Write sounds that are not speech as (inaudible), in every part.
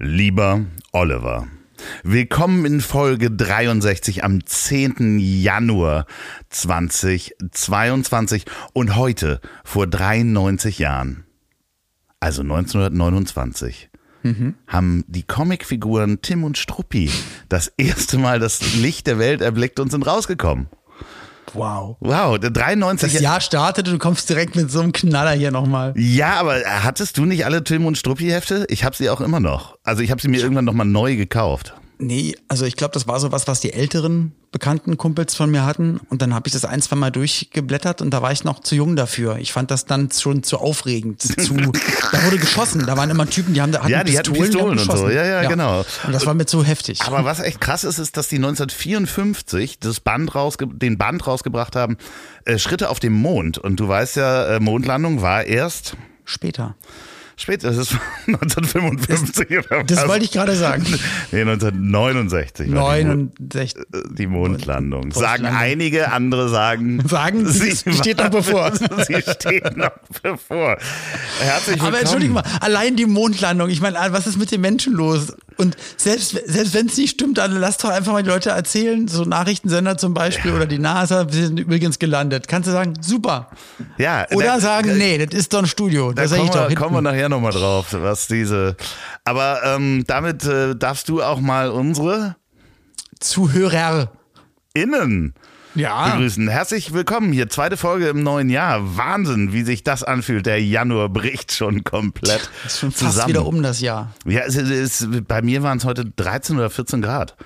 Lieber Oliver, willkommen in Folge 63 am 10. Januar 2022 und heute vor 93 Jahren, also 1929, haben die Comicfiguren Tim und Struppi das erste Mal das Licht der Welt erblickt und sind rausgekommen. Wow. Wow, der 93 Das Jahr startet und du kommst direkt mit so einem Knaller hier nochmal. Ja, aber hattest du nicht alle Tim und Struppi Hefte? Ich habe sie auch immer noch. Also ich habe sie mir irgendwann nochmal neu gekauft. Nee, also ich glaube, das war so was, was die älteren bekannten Kumpels von mir hatten. Und dann habe ich das ein, zwei Mal durchgeblättert und da war ich noch zu jung dafür. Ich fand das dann schon zu aufregend. Zu, (laughs) da wurde geschossen. Da waren immer Typen, die haben da hatten Ja, die hatten Pistolen und so. geschossen. Ja, ja, genau. Und das war mir zu heftig. Aber was echt krass ist, ist, dass die 1954 das Band rausge den Band rausgebracht haben, äh, Schritte auf dem Mond. Und du weißt ja, äh, Mondlandung war erst Später. Später, das ist (laughs) 1955 oder Das was? wollte ich gerade sagen. (laughs) Nee, 1969 war die, Mo 69. die Mondlandung. Sagen einige, andere sagen... (laughs) Sagen, sie steht noch bevor. sie steht noch bevor. Herzlich willkommen. Aber entschuldige mal, allein die Mondlandung, ich meine, was ist mit den Menschen los? Und selbst, selbst wenn es nicht stimmt, dann lass doch einfach mal die Leute erzählen, so Nachrichtensender zum Beispiel oder die NASA, wir sind übrigens gelandet. Kannst du sagen, super. Ja, Oder da- sagen, nee, das ist doch ein Studio. Da Da sehe ich kommen, doch wir, kommen wir nachher nochmal drauf, was diese. Aber ähm, damit äh, darfst du auch mal unsere Zuhörer. Innen Ja. begrüßen. Herzlich willkommen hier, zweite Folge im neuen Jahr. Wahnsinn, wie sich das anfühlt. Der Januar bricht schon komplett Ist schon fast zusammen. wieder um das Jahr. Ja, es, es, es, bei mir waren es heute 13 oder 14 Grad.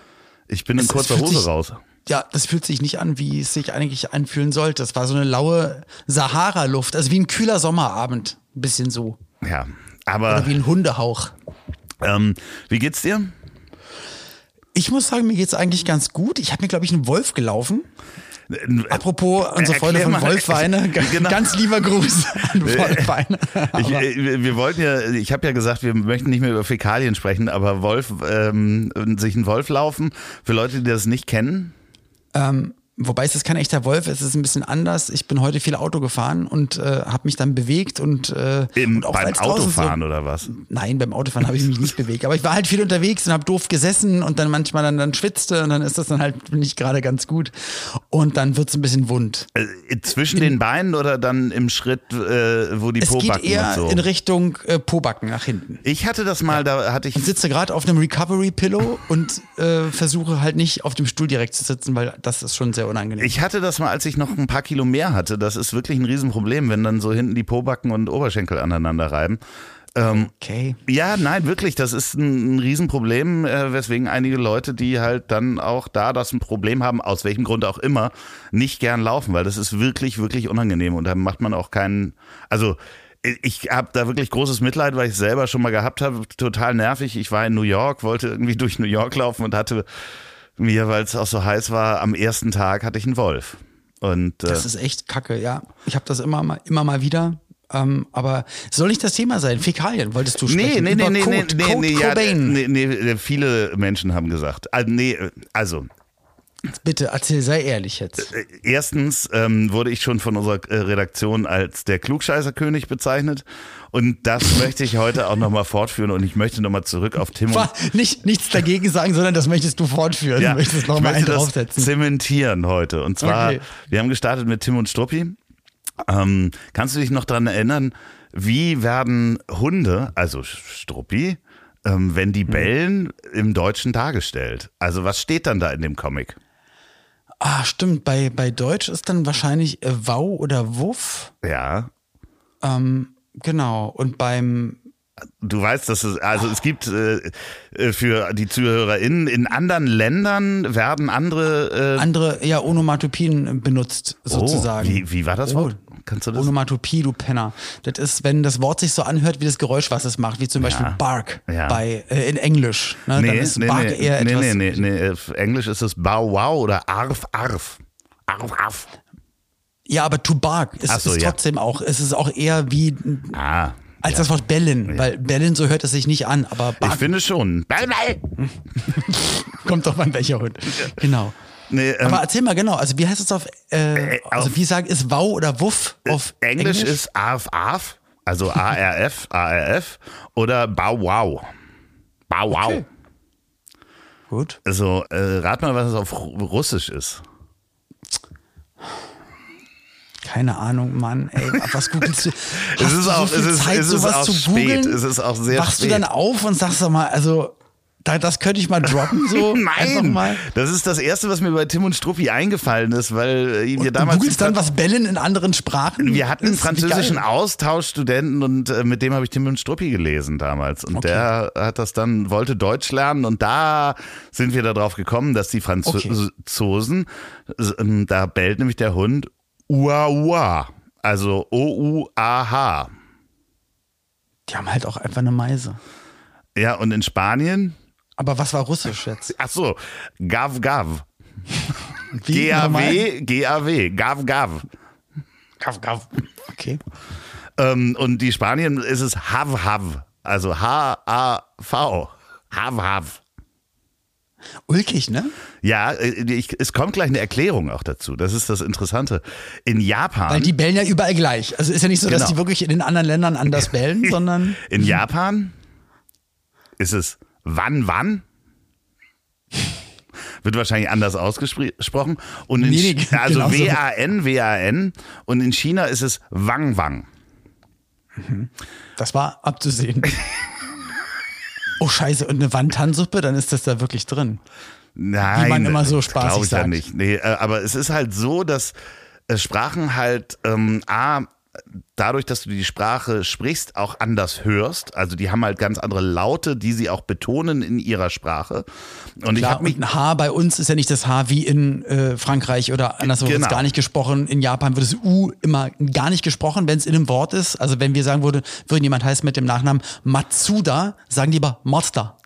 Ich bin in Es- es kurzer Hose sich- raus. Ja, das fühlt sich nicht an, wie es sich eigentlich anfühlen sollte. Das war so eine laue Sahara-Luft, also wie ein kühler Sommerabend. Ein bisschen so. Ja, Oder aber wie ein Hundehauch. ähm, wie geht's dir? Ich muss sagen, mir geht's eigentlich ganz gut. Ich habe mir, glaube ich, einen Wolf gelaufen. Apropos unsere Freunde von. Wolfweine, (laughs) Genau. ganz lieber Gruß an Wolfweine. Ich, äh, wir wollten ja, ich habe ja gesagt, wir möchten nicht mehr über Fäkalien sprechen, aber Wolf, ähm, sich ein Wolf laufen, für Leute, die das nicht kennen, Ähm, wobei es ist kein echter Wolf, es ist ein bisschen anders. Ich bin heute viel Auto gefahren und äh, habe mich dann bewegt und, äh, im, und auch beim Autofahren So, oder was? nein, beim Autofahren habe ich mich nicht bewegt, aber ich war halt viel unterwegs und habe doof gesessen und dann manchmal dann, dann schwitzte und dann ist das dann halt nicht gerade ganz gut und dann wird's ein bisschen wund. Äh, zwischen den Beinen oder dann im Schritt, äh, wo die Es Pobacken geht eher so? in Richtung äh, Pobacken nach hinten. ich hatte das mal, da hatte ich Ich sitze gerade auf einem Recovery-Pillow und äh, versuche halt nicht auf dem Stuhl direkt zu sitzen, weil das ist schon sehr unangenehm. Ich hatte das mal, als ich noch ein paar Kilo mehr hatte. Das ist wirklich ein Riesenproblem, wenn dann so hinten die Pobacken und Oberschenkel aneinander reiben. okay. Ja, nein, wirklich, das ist ein, ein Riesenproblem, äh, weswegen einige Leute, die halt dann auch da das ein Problem haben, aus welchem Grund auch immer, nicht gern laufen, weil das ist wirklich, wirklich unangenehm und da macht man auch keinen, also ich habe da wirklich großes Mitleid, weil ich es selber schon mal gehabt habe, total nervig. Ich war in New York, wollte irgendwie (laughs) durch New York laufen und hatte mir, weil es auch so heiß war, am ersten Tag hatte ich einen Wolf. Und äh, Das ist echt kacke, ja. Ich habe das immer mal, immer mal wieder. Ähm, aber soll nicht das Thema sein? Fäkalien wolltest du Nee, sprechen? nee, nee, Über nee, nee, Kurt, nee, nee, ja, nee, nee, viele Menschen haben gesagt. Ah, nee, also Bitte, erzähl, sei ehrlich jetzt. Äh, Erstens ähm, wurde ich schon von unserer äh, Redaktion als der Klugscheißerkönig bezeichnet. Und das (laughs) möchte ich heute auch nochmal fortführen. Und ich möchte nochmal zurück auf Tim und War nicht, nichts dagegen sagen, sondern das möchtest du fortführen. ja, du möchtest noch ich mal einen möchte das draufsetzen. zementieren heute. Und zwar, Okay. wir haben gestartet mit Tim und Struppi. Ähm, kannst du dich noch dran erinnern, wie werden Hunde, also Struppi, ähm, wenn die bellen, im Deutschen dargestellt? Also was steht dann da in dem Comic? Ah, stimmt. Bei, bei Deutsch ist dann wahrscheinlich äh, Wow oder Wuff. Ja, Ähm, genau. Und beim Du weißt, dass es, also es gibt äh, äh, für die ZuhörerInnen, in anderen Ländern werden andere. Äh, andere, ja, Onomatopien benutzt, sozusagen. Oh, wie, wie war das Oh, Wort? Kannst du das? Onomatopie, du Penner. Das ist, wenn das Wort sich so anhört wie das Geräusch, was es macht, wie zum Beispiel Ja. Bark Ja. bei äh, in Englisch. Ne? dann Nee, ist nee, Bark nee, eher nee, etwas. nee, nee, nee. Englisch ist es Bow Wow oder Arf Arf. Arf Arf. Ja, aber to bark ist, so, ist ja. trotzdem auch, es ist auch eher wie Ah. als ja. das Wort bellen, weil bellen so hört es sich nicht an, aber Ich bark finde schon. Bell, bell. (laughs) kommt doch an welcher Hund. Genau. Nee, ähm, Aber erzähl mal genau, also wie heißt es auf, äh, also auf- wie sagen, ist Wow oder Wuff auf Englisch, Englisch? ist Arf Arf, also A-R-F, A-R-F oder Bow Wow. Bow Wow. Okay. Gut. Also, äh, rat mal, was es auf Ru- Russisch ist. Keine Ahnung, Mann. Ey, was googelst du? (laughs) Hast Es ist du auch- so viel es ist- Zeit, es ist sowas auch zu spät. googeln? Es ist auch sehr Wachst spät. du dann auf und sagst doch mal, also das könnte ich mal droppen so? (laughs) Nein, mal. das ist das Erste, was mir bei Tim und Struppi eingefallen ist, weil äh, wir Und damals... du googelst dann was bellen in anderen Sprachen? Wir hatten einen französischen. Austauschstudenten und äh, mit dem habe ich Tim und Struppi gelesen damals. Und Okay. der hat das dann, wollte Deutsch lernen und da sind wir darauf gekommen, dass die Franzosen, äh, ähm, da bellt nämlich der Hund Ua Ua. Also O-U-A-H. Die haben halt auch einfach eine Meise. Ja, und in Spanien, Aber was war Russisch jetzt? ach so, Gav Gav. G-A-W, G-A-W, Gav Gav. Gav, gav. Okay. Ähm, und die Spanien ist es Hav Hav. Also H-A-V. Hav Hav. Ulkig, ne? Ja, äh, ich, es kommt gleich eine Erklärung auch dazu. Das ist das Interessante. In Japan, Weil die bellen ja überall gleich. Also ist ja nicht so, dass Genau. die wirklich in den anderen Ländern anders bellen, (laughs) sondern in Japan ist es wann wann. Wird wahrscheinlich anders ausgesprochen. Und in, Nee, nee, (laughs) also genauso. W-A-N, W-A-N. Und in China ist es Wang Wang. das war abzusehen. Oh scheiße, und eine Wandtansuppe, dann ist das da wirklich drin. Nein, Wie man immer so spaßig glaube ich ja sagt. nicht. Nee, äh, aber es ist halt so, dass äh, Sprachen halt ähm, a dadurch, dass du die Sprache sprichst, auch anders hörst. Also die haben halt ganz andere Laute, die sie auch betonen in ihrer Sprache. Und ich Klar, habe mich ein H bei uns ist ja nicht das H wie in äh, Frankreich oder anderswo wird Genau. es gar nicht gesprochen. In Japan wird das U immer gar nicht gesprochen, wenn es in einem Wort ist. Also wenn wir sagen würde, würden jemand heißt mit dem Nachnamen Matsuda, sagen die aber Mazda.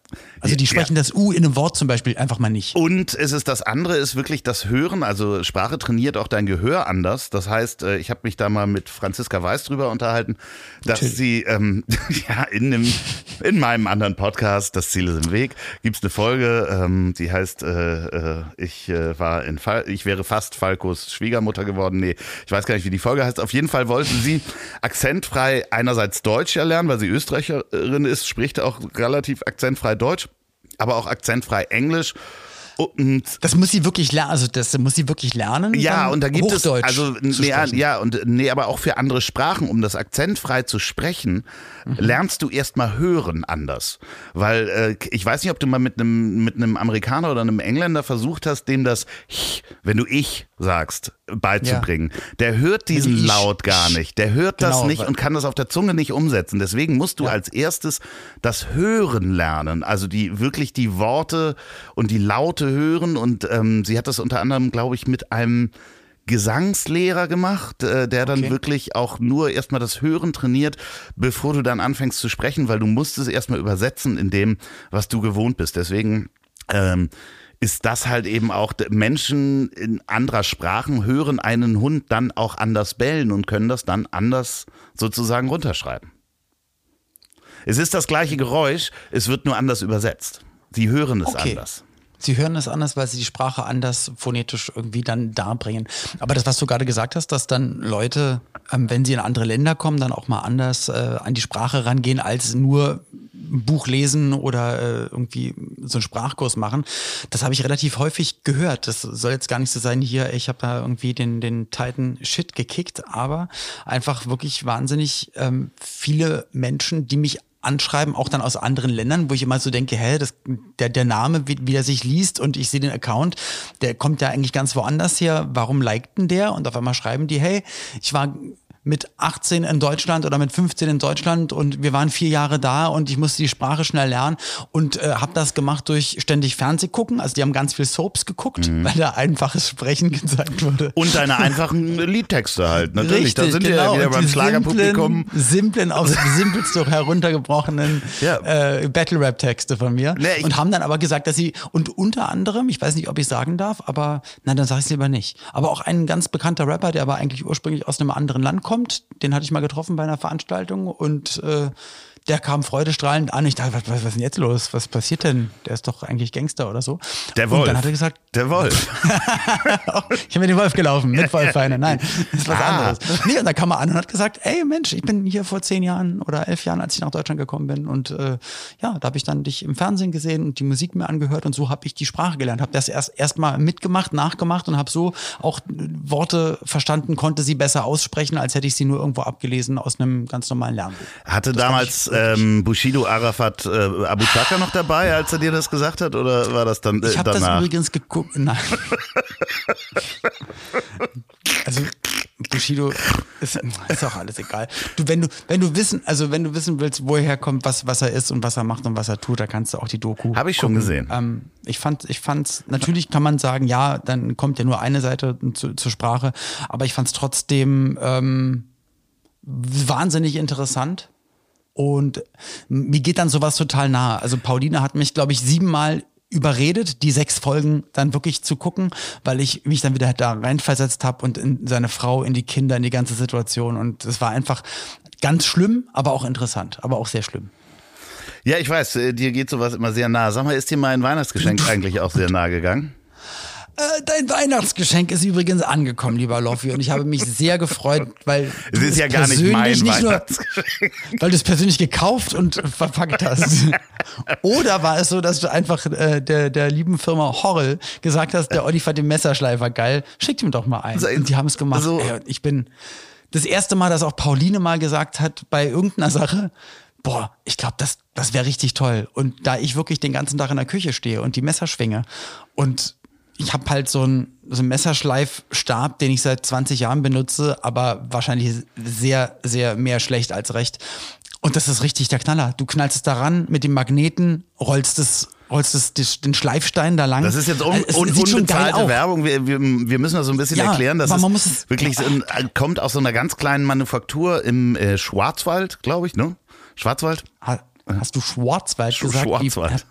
Also die Ja. sprechen das U in einem Wort zum Beispiel einfach mal nicht. Und es ist das andere, ist wirklich das Hören. Also Sprache trainiert auch dein Gehör anders. Das heißt, äh, ich habe mich da mal mit Franziska Weiß drüber unterhalten, dass Natürlich. sie ähm, (laughs) ja in dem in meinem anderen Podcast, das Ziel ist im Weg, gibt's eine Folge, ähm, die heißt, äh, äh, ich äh, war in Fall, ich wäre fast Falkos Schwiegermutter geworden. Nee, ich weiß gar nicht, wie die Folge heißt. Auf jeden Fall wollte sie akzentfrei einerseits Deutsch ja lernen, weil sie Österreicherin ist, spricht auch relativ akzentfrei Deutsch, aber auch akzentfrei Englisch. Und Das muss sie wirklich lernen, also das muss sie wirklich lernen. ja, und da gibt es also nee, ja und nee, aber auch für andere Sprachen, um das akzentfrei zu sprechen, Mhm. lernst du erstmal hören anders, weil äh, ich weiß nicht, ob du mal mit einem mit einem Amerikaner oder einem Engländer versucht hast, dem das ich, wenn du ich sagst, beizubringen. Der hört diesen ich, Laut gar ich. nicht. Der hört das Genau, nicht weil- und kann das auf der Zunge nicht umsetzen. Deswegen musst du Ja. als erstes das Hören lernen, also die wirklich die Worte und die Laute hören. Und ähm, sie hat das unter anderem, glaube ich, mit einem Gesangslehrer gemacht, äh, der dann Okay. wirklich auch nur erstmal das Hören trainiert, bevor du dann anfängst zu sprechen, weil du musst es erstmal übersetzen in dem, was du gewohnt bist. Deswegen ähm, ist das halt eben auch, Menschen in anderer Sprachen hören einen Hund dann auch anders bellen und können das dann anders sozusagen runterschreiben. Es ist das gleiche Geräusch, es wird nur anders übersetzt. Sie hören es Okay. anders. Sie hören es anders, weil sie die Sprache anders phonetisch irgendwie dann darbringen. Aber das, was du gerade gesagt hast, dass dann Leute, ähm, wenn sie in andere Länder kommen, dann auch mal anders äh, an die Sprache rangehen, als nur ein Buch lesen oder äh, irgendwie so einen Sprachkurs machen. Das habe ich relativ häufig gehört. Das soll jetzt gar nicht so sein, hier, ich habe da irgendwie den, den Titan Shit gekickt, aber einfach wirklich wahnsinnig ähm, viele Menschen, die mich anschreiben, auch dann aus anderen Ländern, wo ich immer so denke, hä, das, der, der Name, wie, wie der sich liest und ich sehe den Account, der kommt ja eigentlich ganz woanders her, warum liked denn der? Und auf einmal schreiben die, hey, ich war mit 18 in Deutschland oder mit 15 in Deutschland und wir waren vier Jahre da und ich musste die Sprache schnell lernen und äh, habe das gemacht durch ständig Fernseh gucken. Also die haben ganz viel Soaps geguckt, mhm. weil da einfaches Sprechen (laughs) gezeigt wurde. Und deine einfachen Liedtexte halt, natürlich. Richtig, da sind genau. wir ja wieder beim Schlagerpublikum. Simplen, simplen aufs simpelste heruntergebrochenen ja. äh, Battle-Rap-Texte von mir. Nee, und haben dann aber gesagt, dass sie, und unter anderem, ich weiß nicht, ob ich sagen darf, aber nein, dann sage ich es lieber nicht. Aber auch ein ganz bekannter Rapper, der aber eigentlich ursprünglich aus einem anderen Land kommt, kommt. Den hatte ich mal getroffen bei einer Veranstaltung und äh, der kam freudestrahlend an. Ich dachte, was, was, was ist denn jetzt los? Was passiert denn? Der ist doch eigentlich Gangster oder so. Der Wolf. Und dann hat er gesagt, der Wolf. (laughs) ich bin mit dem Wolf gelaufen, mit Wolfeine. Nein, das ist was ah. anderes. Nee, und dann kam er an und hat gesagt, ey Mensch, ich bin hier vor zehn Jahren oder elf Jahren, als ich nach Deutschland gekommen bin. Und äh, ja, da habe ich dann dich im Fernsehen gesehen und die Musik mir angehört und so habe ich die Sprache gelernt. Habe das erst erstmal mitgemacht, nachgemacht und habe so auch Worte verstanden, konnte sie besser aussprechen, als hätte ich sie nur irgendwo abgelesen aus einem ganz normalen Lernbuch. Hatte das damals ähm, Bushido Arafat äh, Abu Chaka noch dabei, als er dir das gesagt hat? Oder war das dann äh, ich hab danach? Ich habe das übrigens geguckt Nein. also Bushido ist, ist auch alles egal. Du, wenn du, wenn du wissen, also wenn du wissen willst, woher er kommt, was, was er ist und was er macht und was er tut, da kannst du auch die Doku. Habe ich schon gucken. gesehen. Ähm, ich fand, ich fand's, natürlich kann man sagen, ja, dann kommt ja nur eine Seite zu, zur Sprache, aber ich fand's trotzdem ähm, wahnsinnig interessant. Und mir geht dann sowas total nahe. Also Pauline hat mich, glaube ich, siebenmal überredet, die sechs Folgen dann wirklich zu gucken, weil ich mich dann wieder da reinversetzt habe und in seine Frau, in die Kinder, in die ganze Situation. Und es war einfach ganz schlimm, aber auch interessant, aber auch sehr schlimm. Ja, ich weiß, äh, dir geht sowas immer sehr nah. Sag mal, ist dir mein Weihnachtsgeschenk (laughs) eigentlich auch sehr nah gegangen? Äh, dein Weihnachtsgeschenk ist übrigens angekommen, lieber Loffi, und ich habe mich sehr gefreut, weil es ist ja gar nicht mein nicht nur, weil du es persönlich gekauft und verpackt hast. Oder war es so, dass du einfach äh, der der lieben Firma Horrell gesagt hast, der Olli fand den Messerschleifer geil, schickt ihm doch mal ein. Und die haben es gemacht. So. Ey, ich bin das erste Mal, dass auch Pauline mal gesagt hat bei irgendeiner Sache, boah, ich glaube, das, das wäre richtig toll. Und da ich wirklich den ganzen Tag in der Küche stehe und die Messer schwinge und ich habe halt so einen, so einen Messerschleifstab, den ich seit 20 Jahren benutze, aber wahrscheinlich sehr, sehr mehr schlecht als recht. Und das ist richtig der Knaller. Du knallst es daran mit dem Magneten, rollst es rollst es den Schleifstein da lang. Das ist jetzt un un unbezahlte Werbung. Wir, wir, wir, müssen das so ein bisschen ja, erklären. Das ist es wirklich ein, kommt aus so einer ganz kleinen Manufaktur im äh, Schwarzwald, glaube ich, ne? Schwarzwald? Ha, hast du Schwarzwald Sch gesagt? Schwarzwald.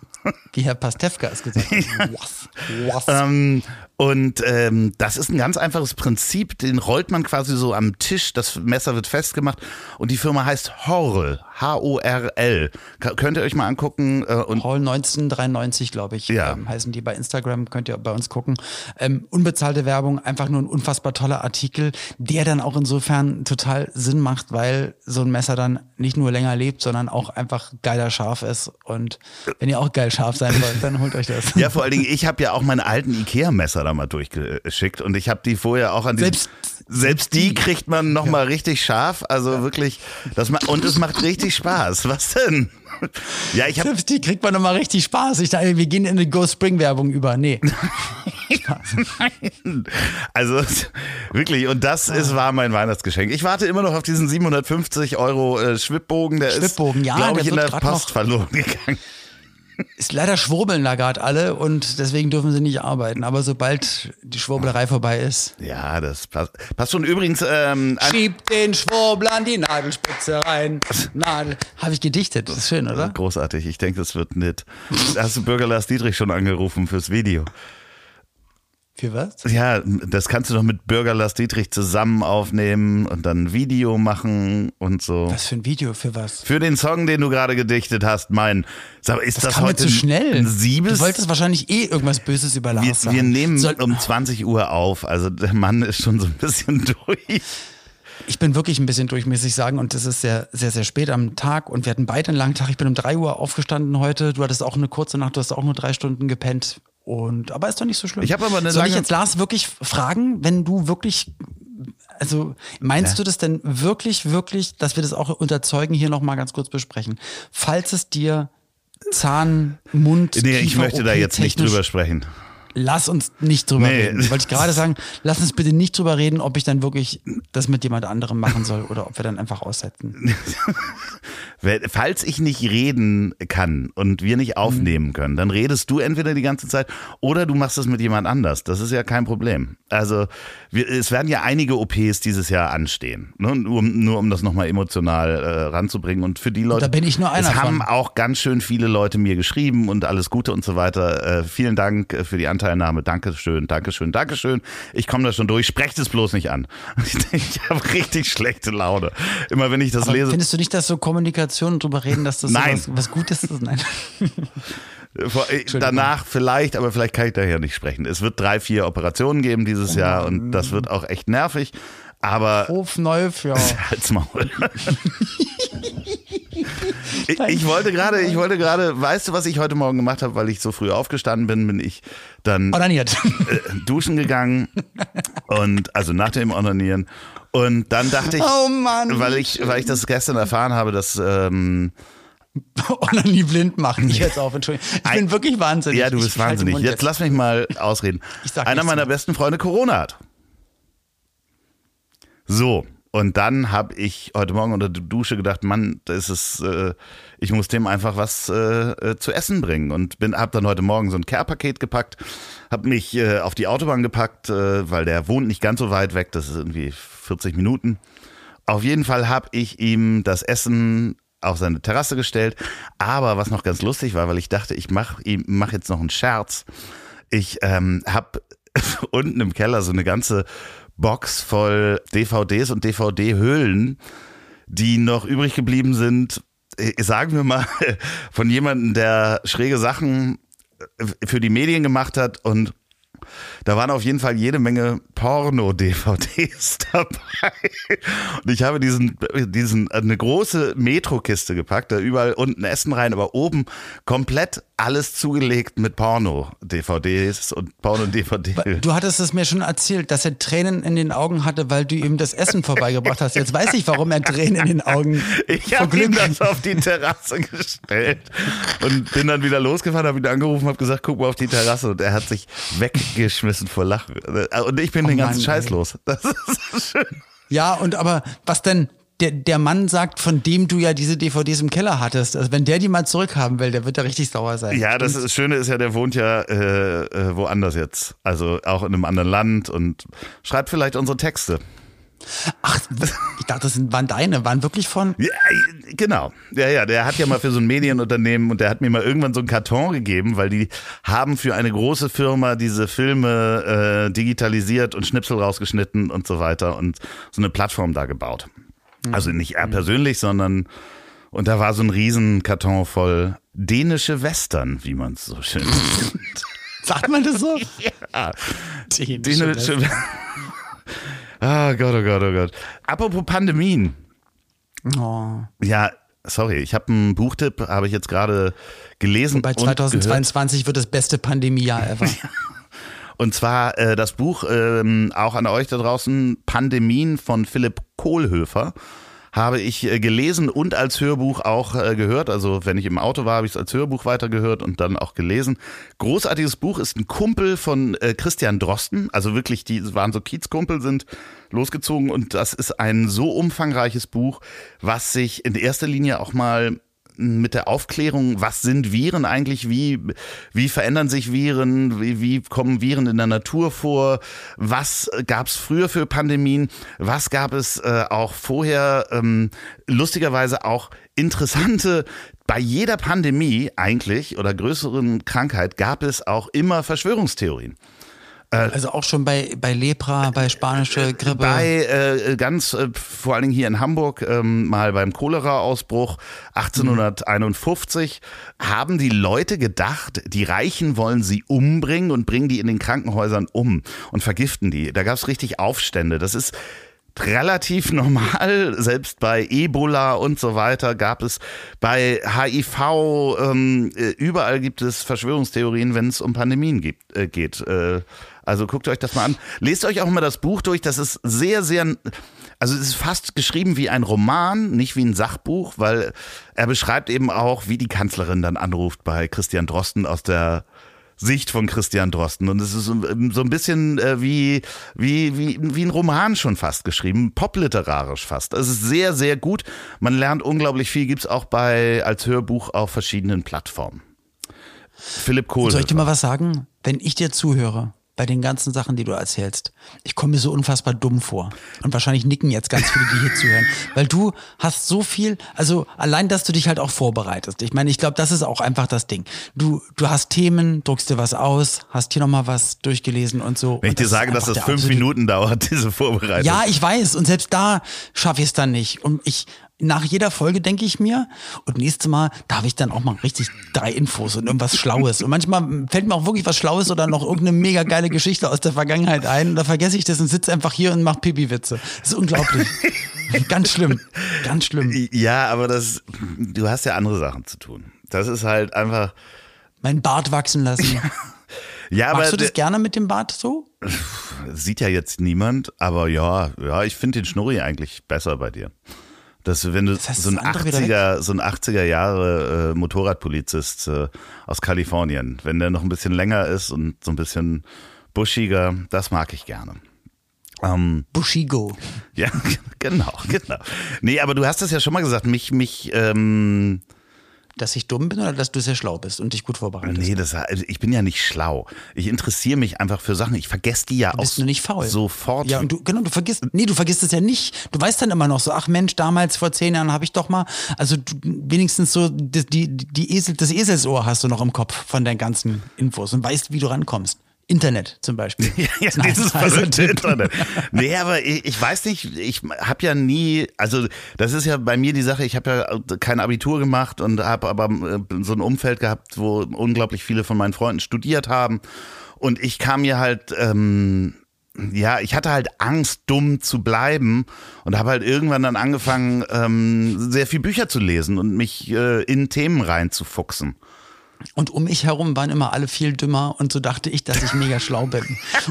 Wie Herr Pastewka es gesagt (laughs) hat. Was? Was? Ähm, und ähm, das ist ein ganz einfaches Prinzip, den rollt man quasi so am Tisch, das Messer wird festgemacht und die Firma heißt Horl, H-O-R-L. Könnt ihr euch mal angucken. Äh, und Horl 1993, glaube ich, ja. ähm, heißen die bei Instagram, könnt ihr bei uns gucken. Ähm, unbezahlte Werbung, einfach nur ein unfassbar toller Artikel, der dann auch insofern total Sinn macht, weil so ein Messer dann nicht nur länger lebt, sondern auch einfach geiler scharf ist. Und wenn ihr auch geil scharf sein wollt, dann holt euch das. Ja, vor allen Dingen, ich habe ja auch meine alten Ikea-Messer da mal durchgeschickt und ich habe die vorher auch an die selbst, selbst die kriegt man noch ja. mal richtig scharf, also ja. wirklich das und es macht richtig Spaß. Was denn? Ja, ich habe selbst die kriegt man noch mal richtig Spaß. Ich dachte, wir gehen in eine Go Spring Werbung über. Nee. (laughs) also wirklich und das ist war mein Weihnachtsgeschenk. Ich warte immer noch auf diesen 750 Euro äh, Schwibbogen, der Schwibbogen, ist ja, glaube ich in der Post verloren gegangen ist leider schwurbeln da gerade alle und deswegen dürfen sie nicht arbeiten. Aber sobald die Schwurbelerei vorbei ist. Ja, das passt, passt schon. Übrigens. Ähm, Schieb den Schwurbel an die Nagelspitze rein. Nadel. Habe ich gedichtet. Das ist schön, oder? Großartig. Ich denke, das wird nett. Hast du Bürger Lars Dietrich schon angerufen fürs Video? Für was? Ja, das kannst du doch mit Bürger Lars Dietrich zusammen aufnehmen und dann ein Video machen und so. Was für ein Video? Für was? Für den Song, den du gerade gedichtet hast, mein. Sag, ist das, das heute zu schnell? Ein Siebes? Du wolltest wahrscheinlich eh irgendwas Böses über Lars wir, sagen. Wir nehmen Soll, um 20 Uhr auf. Also der Mann ist schon so ein bisschen (laughs) durch. Ich bin wirklich ein bisschen durch, muss ich sagen. Und es ist sehr, sehr, sehr spät am Tag. Und wir hatten beide einen langen Tag. Ich bin um drei Uhr aufgestanden heute. Du hattest auch eine kurze Nacht. Du hast auch nur drei Stunden gepennt. Und, aber ist doch nicht so schlimm. Ich habe aber eine Soll lange ich jetzt Lars wirklich fragen, wenn du wirklich, also meinst ja. du das denn wirklich, wirklich, dass wir das auch unter Zeugen hier nochmal ganz kurz besprechen? Falls es dir Zahn, Mund, Nee, ich möchte da jetzt nicht drüber sprechen. Lass uns nicht drüber Nee. reden. Wollte ich gerade sagen, lass uns bitte nicht drüber reden, ob ich dann wirklich das mit jemand anderem machen soll oder ob wir dann einfach aussetzen. (laughs) Falls ich nicht reden kann und wir nicht aufnehmen können, dann redest du entweder die ganze Zeit oder du machst es mit jemand anders. Das ist ja kein Problem. Also wir, es werden ja einige OPs dieses Jahr anstehen. Ne? Nur, um- nur um das nochmal emotional äh, ranzubringen. Und für die Leute. da bin ich nur einer Es haben von. auch ganz schön viele Leute mir geschrieben und alles Gute und so weiter. Äh, vielen Dank äh, für die Anteilnahme. Dankeschön, Dankeschön, Dankeschön. Ich komme da schon durch. Sprecht es bloß nicht an. Ich, (laughs) denke, ich habe richtig schlechte Laune. Immer wenn ich das Aber lese. findest du nicht, dass so Kommunikation und drüber reden, dass das so Nein. was, was Gutes ist? Nein. (laughs) Äh, Danach vielleicht, aber vielleicht kann ich daher nicht sprechen. Es wird drei, vier Operationen geben dieses Jahr und das wird auch echt nervig. Aber Hof Neuf, ja. (laughs) halt's Maul. Ich, ich wollte gerade, ich wollte gerade, weißt du, was ich heute Morgen gemacht habe, weil ich so früh aufgestanden bin, bin ich dann Onaniert. äh, duschen gegangen und also nach dem Onanieren und dann dachte ich, Oh Mann. weil ich, weil ich das gestern erfahren habe, dass ähm, (laughs) Onanie blind machen. Ich jetzt auf, Entschuldigung. Ich bin wirklich wahnsinnig. Ja, du bist Ich wahnsinnig. Jetzt lass mich mal (laughs) ausreden. Einer meiner mehr. besten Freunde Corona hat. So, und dann habe ich heute Morgen unter der Dusche gedacht, Mann, das ist, äh, ich muss dem einfach was äh, äh, zu essen bringen und habe dann heute Morgen so ein Care-Paket gepackt, habe mich äh, auf die Autobahn gepackt, äh, weil der wohnt nicht ganz so weit weg, das ist irgendwie 40 Minuten. Auf jeden Fall habe ich ihm das Essen auf seine Terrasse gestellt. Aber was noch ganz lustig war, weil ich dachte, ich mache mach jetzt noch einen Scherz. Ich ähm, habe (laughs) unten im Keller so eine ganze Box voll DVDs und DVD-Hüllen, die noch übrig geblieben sind. äh, Sagen wir mal (laughs) von jemandem, der schräge Sachen äh, für die Medien gemacht hat und da waren auf jeden Fall jede Menge Porno-DVDs (laughs) dabei. Und ich habe diesen, diesen, eine große Metro-Kiste gepackt, da überall unten Essen rein, aber oben komplett alles zugelegt mit Porno-DVDs und Porno-DVD. Du hattest es mir schon erzählt, dass er Tränen in den Augen hatte, weil du ihm das Essen vorbeigebracht hast. Jetzt weiß ich, warum er Tränen in den Augen (laughs) Ich habe ihm das auf die Terrasse gestellt und bin dann wieder losgefahren, habe ihn angerufen, habe gesagt, guck mal auf die Terrasse und er hat sich (laughs) weggeschmissen vor Lachen. Und ich bin Oh den ganzen Mann, Scheiß ey. los. Das ist schön. Ja, und aber was denn der, der Mann sagt, von dem du ja diese DVDs im Keller hattest, also wenn der die mal zurückhaben will, der wird da richtig sauer sein. Ja, das, ist, Schöne ist ja, der wohnt ja äh, äh, woanders jetzt. Also auch in einem anderen Land und schreibt vielleicht unsere Texte. Ach, ich dachte, das sind- waren deine, waren wirklich von. Ja, genau. Ja, ja, der hat ja mal für so ein Medienunternehmen und der hat mir mal irgendwann so einen Karton gegeben, weil die haben für eine große Firma diese Filme äh, digitalisiert und Schnipsel rausgeschnitten und so weiter und so eine Plattform da gebaut. Also nicht er persönlich, sondern und da war so ein riesen Karton voll dänische Western, wie man es so schön nennt. (laughs) Sagt man das so? (laughs) Ja. Dänische Dänische (laughs) Ah Gott, oh Gott, oh Gott. Apropos Pandemien. Oh. Ja, sorry, ich habe einen Buchtipp, habe ich jetzt gerade gelesen. Bei und gehört. 2022 wird das beste Pandemiejahr (laughs) ever. Und zwar äh, das Buch, ähm, auch an euch da draußen, Pandemien von Philipp Kohlhöfer. Habe ich äh, gelesen und als Hörbuch auch äh, gehört. Also wenn ich im Auto war, habe ich es als Hörbuch weitergehört und dann auch gelesen. Großartiges Buch ist ein Kumpel von äh, Christian Drosten. Also wirklich, die waren so Kiezkumpel, sind losgezogen und das ist ein so umfangreiches Buch, was sich in erster Linie auch mal mit der Aufklärung, was sind Viren eigentlich, wie, wie verändern sich Viren, wie, wie kommen Viren in der Natur vor, was gab es früher für Pandemien, was gab es äh, auch vorher, ähm, lustigerweise auch interessante, bei jeder Pandemie eigentlich oder größeren Krankheit gab es auch immer Verschwörungstheorien. Also auch schon bei, bei Lepra, bei spanische Grippe. Bei äh, ganz, äh, vor allen Dingen hier in Hamburg, ähm, mal beim Cholera-Ausbruch 1851, haben die Leute gedacht, die Reichen wollen sie umbringen und bringen die in den Krankenhäusern um und vergiften die. Da gab es richtig Aufstände. Das ist relativ normal, selbst bei Ebola und so weiter gab es bei HIV, ähm, äh, überall gibt es Verschwörungstheorien, wenn es um Pandemien gibt, äh, geht. Äh, also guckt euch das mal an. Lest euch auch mal das Buch durch, das ist sehr, sehr, also es ist fast geschrieben wie ein Roman, nicht wie ein Sachbuch, weil er beschreibt eben auch, wie die Kanzlerin dann anruft bei Christian Drosten aus der Sicht von Christian Drosten. Und es ist so ein bisschen äh, wie, wie, wie, wie ein Roman schon fast geschrieben, popliterarisch fast. Es ist sehr, sehr gut. Man lernt unglaublich viel, gibt's auch bei als Hörbuch auf verschiedenen Plattformen. Philipp Kohl. Soll ich dir mal was sagen? Wenn ich dir zuhöre, bei den ganzen Sachen, die du erzählst. Ich komme mir so unfassbar dumm vor. Und wahrscheinlich nicken jetzt ganz viele, die hier zuhören. Weil du hast so viel, also allein, dass du dich halt auch vorbereitest. Ich meine, ich glaube, das ist auch einfach das Ding. Du, du hast Themen, druckst dir was aus, hast hier nochmal was durchgelesen und so. Wenn ich dir sage, dass das fünf Minuten dauert, (laughs) diese Vorbereitung. Ja, ich weiß. Und selbst da schaffe ich es dann nicht. Und ich, nach jeder Folge denke ich mir, und nächstes Mal darf ich dann auch mal richtig drei Infos und irgendwas Schlaues. Und manchmal fällt mir auch wirklich was Schlaues oder noch irgendeine mega geile Geschichte aus der Vergangenheit ein. Und da vergesse ich das und sitze einfach hier und mache Pipi-Witze. Das ist unglaublich. (laughs) ganz schlimm. Ganz schlimm. Ja, aber das, du hast ja andere Sachen zu tun. Das ist halt einfach. Mein Bart wachsen lassen. (laughs) Ja, Machst aber du das gerne mit dem Bart so? sieht ja jetzt niemand, aber ja, ja, ich finde den Schnurri eigentlich besser bei dir. Dass wenn du Das heißt, so ein das andere wieder 80er, so ein 80er Jahre äh, Motorradpolizist äh, aus Kalifornien, wenn der noch ein bisschen länger ist und so ein bisschen buschiger, das mag ich gerne. Ähm, Bushigo. ja, (laughs) genau, genau. Nee, aber du hast es ja schon mal gesagt, mich, mich, ähm, Dass ich dumm bin oder dass du sehr schlau bist und dich gut vorbereitest? nee, das, also ich bin ja nicht schlau. Ich interessiere mich einfach für Sachen. Ich vergesse die ja Du bist auch nur nicht faul. sofort. Ja, und du, genau, du vergisst, nee, du vergisst es ja nicht. Du weißt dann immer noch so, ach Mensch, damals vor zehn Jahren habe ich doch mal, also du, wenigstens so die, die, die Esel, das Eselsohr hast du noch im Kopf von deinen ganzen Infos und weißt, wie du rankommst. Internet zum Beispiel. (laughs) Ja, dieses verrückte. Internet. (laughs) Nee, aber ich, ich weiß nicht, ich habe ja nie, also das ist ja bei mir die Sache, ich habe ja kein Abitur gemacht und habe aber äh, so ein Umfeld gehabt, wo unglaublich viele von meinen Freunden studiert haben. Und ich kam mir halt, ähm, ja, ich hatte halt Angst, dumm zu bleiben und habe halt irgendwann dann angefangen, ähm, sehr viel Bücher zu lesen und mich äh, in Themen reinzufuchsen. Und um mich herum waren immer alle viel dümmer und so dachte ich, dass ich mega schlau bin.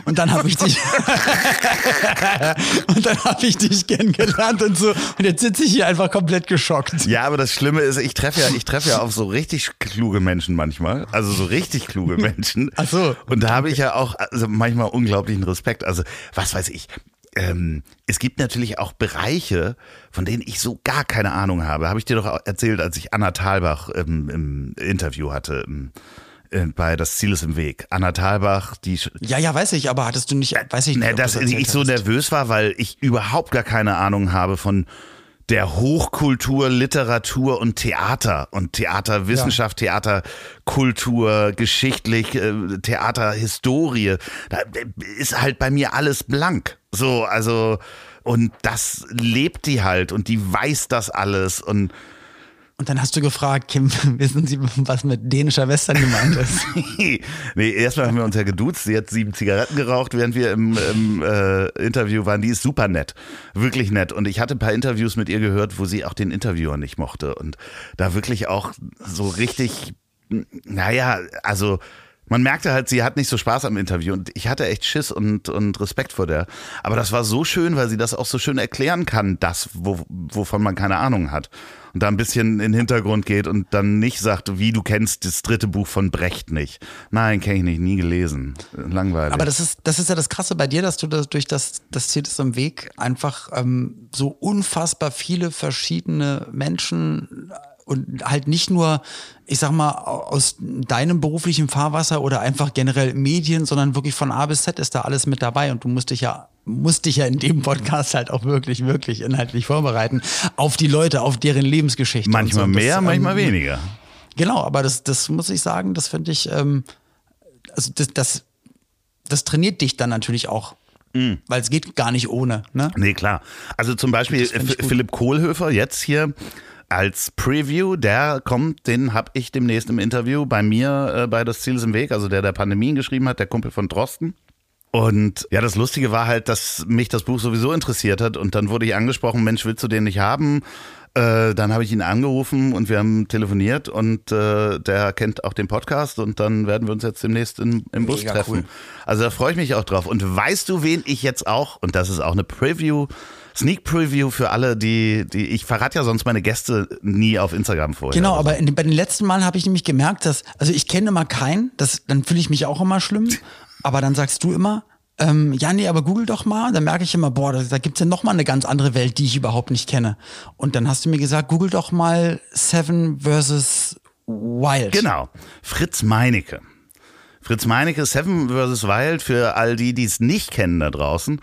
Und dann habe ich dich (laughs) und dann habe ich dich kennengelernt und so und jetzt sitze ich hier einfach komplett geschockt. Ja, aber das Schlimme ist, ich treffe ja, ich treffe ja auf so richtig kluge Menschen manchmal, also so richtig kluge Menschen. Ach so. Und da habe ich ja auch also manchmal unglaublichen Respekt. Also was weiß ich. Ähm, es gibt natürlich auch Bereiche, von denen ich so gar keine Ahnung habe. Habe ich dir doch erzählt, als ich Anna Thalbach im, im Interview hatte im, äh, bei Das Ziel ist im Weg. Anna Thalbach, die Ja, ja, weiß ich, aber hattest du nicht, weiß ich nicht. Ob dass ich so hattest. nervös war, weil ich überhaupt gar keine Ahnung habe von der Hochkultur, Literatur und Theater und Theaterwissenschaft, Theaterkultur, geschichtlich, äh, Theaterhistorie. Da ist halt bei mir alles blank. So, also, und das lebt die halt und die weiß das alles und Und dann hast du gefragt, Kim, (laughs) wissen Sie, was mit dänischer Western gemeint ist? (laughs) nee, erstmal haben wir uns ja geduzt. Sie hat sieben Zigaretten geraucht, während wir im, im äh, Interview waren. Die ist super nett. Wirklich nett. Und ich hatte ein paar Interviews mit ihr gehört, wo sie auch den Interviewer nicht mochte. Und da wirklich auch so richtig, naja, also man merkte halt, sie hat nicht so Spaß am Interview und ich hatte echt Schiss und, und Respekt vor der. Aber das war so schön, weil sie das auch so schön erklären kann, das, wo, wovon man keine Ahnung hat. Und da ein bisschen in den Hintergrund geht und dann nicht sagt, wie du kennst das dritte Buch von Brecht nicht. Nein, kenne ich nicht, nie gelesen. Langweilig. Aber das ist, das ist ja das Krasse bei dir, dass du das durch das, das Ziel ist im Weg einfach ähm, so unfassbar viele verschiedene Menschen und halt nicht nur, ich sag mal, aus deinem beruflichen Fahrwasser oder einfach generell Medien, sondern wirklich von A bis Z ist da alles mit dabei und du musst dich ja musst dich ja in dem Podcast halt auch wirklich, wirklich inhaltlich vorbereiten auf die Leute, auf deren Lebensgeschichte. manchmal so. mehr, das, manchmal ähm, weniger. Genau, aber das, das muss ich sagen, das finde ich, ähm, also das, das, das trainiert dich dann natürlich auch. Mhm. Weil es geht gar nicht ohne. Ne? Nee, klar. Also zum Beispiel ich. Philipp Kohlhöfer jetzt hier als Preview, der kommt, den habe ich demnächst im Interview bei mir äh, bei Das Ziel ist im Weg, also der der Pandemien geschrieben hat, der Kumpel von Drosten. Und ja, das Lustige war halt, dass mich das Buch sowieso interessiert hat und dann wurde ich angesprochen, Mensch, willst du den nicht haben? Äh, dann habe ich ihn angerufen und wir haben telefoniert und äh, der kennt auch den Podcast und dann werden wir uns jetzt demnächst im, im Bus Mega treffen. cool. Also da freue ich mich auch drauf. Und weißt du, wen ich jetzt auch, und das ist auch eine Preview Sneak Preview für alle, die, die ich verrate ja sonst meine Gäste nie auf Instagram vorher. Genau, aber in, bei den letzten Malen habe ich nämlich gemerkt, dass, also ich kenne immer keinen, das, dann fühle ich mich auch immer schlimm, (laughs) aber dann sagst du immer, ähm, ja, nee, aber google doch mal. Dann merke ich immer, boah, da, da gibt's ja noch mal eine ganz andere Welt, die ich überhaupt nicht kenne. Und dann hast du mir gesagt, google doch mal Seven versus Wild. Genau. Fritz Meinecke. Fritz Meinecke, Seven vs. Wild, für all die, die es nicht kennen da draußen.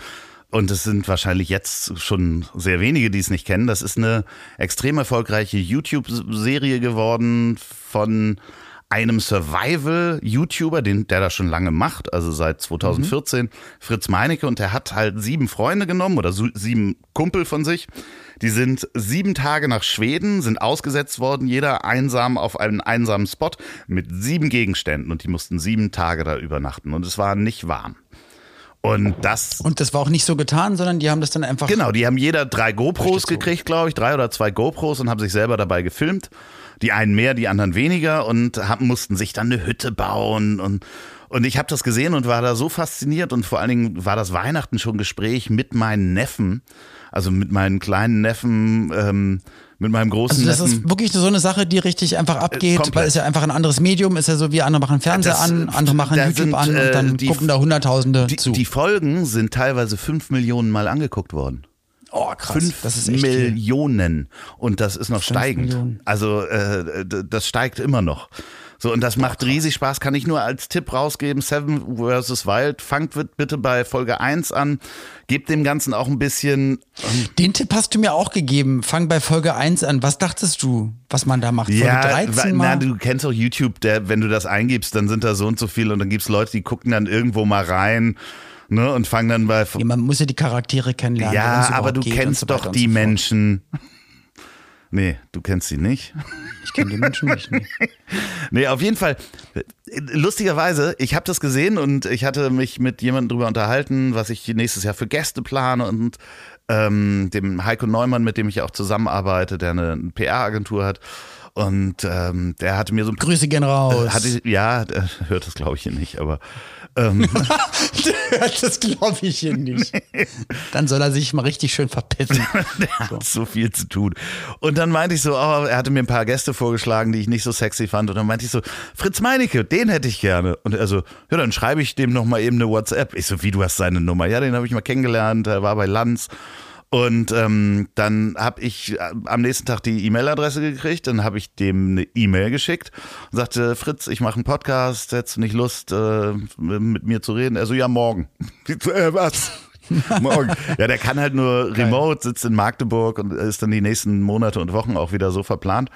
Und es sind wahrscheinlich jetzt schon sehr wenige, die es nicht kennen. Das ist eine extrem erfolgreiche YouTube-Serie geworden von einem Survival-YouTuber, den der das schon lange macht, also seit 2014, mhm. Fritz Meinecke, und der hat halt sieben Freunde genommen oder sieben Kumpel von sich. Die sind sieben Tage nach Schweden, sind ausgesetzt worden, jeder einsam auf einen einsamen Spot mit sieben Gegenständen und die mussten sieben Tage da übernachten und es war nicht warm. Und das. Und das war auch nicht so getan, sondern die haben das dann einfach. Genau, die haben jeder drei GoPros gekriegt, glaube ich, drei oder zwei GoPros und haben sich selber dabei gefilmt. Die einen mehr, die anderen weniger und haben, mussten sich dann eine Hütte bauen und und ich habe das gesehen und war da so fasziniert und vor allen Dingen war das Weihnachten schon Gespräch mit meinen Neffen, also mit meinen kleinen Neffen, ähm, mit meinem großen also das ist wirklich so eine Sache, die richtig einfach abgeht, Komplett. weil es ja einfach ein anderes Medium ist ja so wie andere machen Fernseher das, an, andere machen YouTube sind, an und dann äh, die, gucken da Hunderttausende die, zu. Die Folgen sind teilweise fünf Millionen Mal angeguckt worden. Oh, krass. Fünf das ist Millionen. Viel. Und das ist noch steigend. Millionen. Also äh, das steigt immer noch. So, und das macht riesig Spaß. Kann ich nur als Tipp rausgeben. Seven vs. Wild. Fangt bitte bei Folge 1 an. Gebt dem Ganzen auch ein bisschen. Ähm Den Tipp hast du mir auch gegeben. Fang bei Folge 1 an. Was dachtest du, was man da macht? Folge ja, 13 na, du kennst auch YouTube, der, wenn du das eingibst, dann sind da so und so viele und dann gibt's Leute, die gucken dann irgendwo mal rein. Ne, und fangen dann bei. Ja, man muss ja die Charaktere kennenlernen. Ja, aber du kennst doch die so Menschen. Nee, du kennst sie nicht. Ich kenne die Menschen nicht. Nee. (laughs) nee, auf jeden Fall. Lustigerweise, ich habe das gesehen und ich hatte mich mit jemandem drüber unterhalten, was ich nächstes Jahr für Gäste plane und ähm, dem Heiko Neumann, mit dem ich auch zusammenarbeite, der eine PR-Agentur hat. Und ähm, der hatte mir so Grüße gehen raus. Hatte, ja, der hört das glaube ich hier nicht, aber ähm, (laughs) das (laughs) glaube ich hier nicht. Dann soll er sich mal richtig schön verpissen. (laughs) der so. hat so viel zu tun. Und dann meinte ich so, oh, er hatte mir ein paar Gäste vorgeschlagen, die ich nicht so sexy fand. Und dann meinte ich so, Fritz Meinecke, den hätte ich gerne. Und er so, ja, dann schreibe ich dem noch mal eben eine WhatsApp. Ich so, wie du hast seine Nummer? Ja, den habe ich mal kennengelernt. Er war bei Lanz. Und ähm, dann habe ich äh, am nächsten Tag die E-Mail-Adresse gekriegt, dann habe ich dem eine E-Mail geschickt und sagte, Fritz, ich mache einen Podcast, hättest du nicht Lust, äh, mit mir zu reden? Er so, ja, morgen. (laughs) äh, was? (laughs) morgen. Ja, der kann halt nur remote, sitzt in Magdeburg und ist dann die nächsten Monate und Wochen auch wieder so verplant.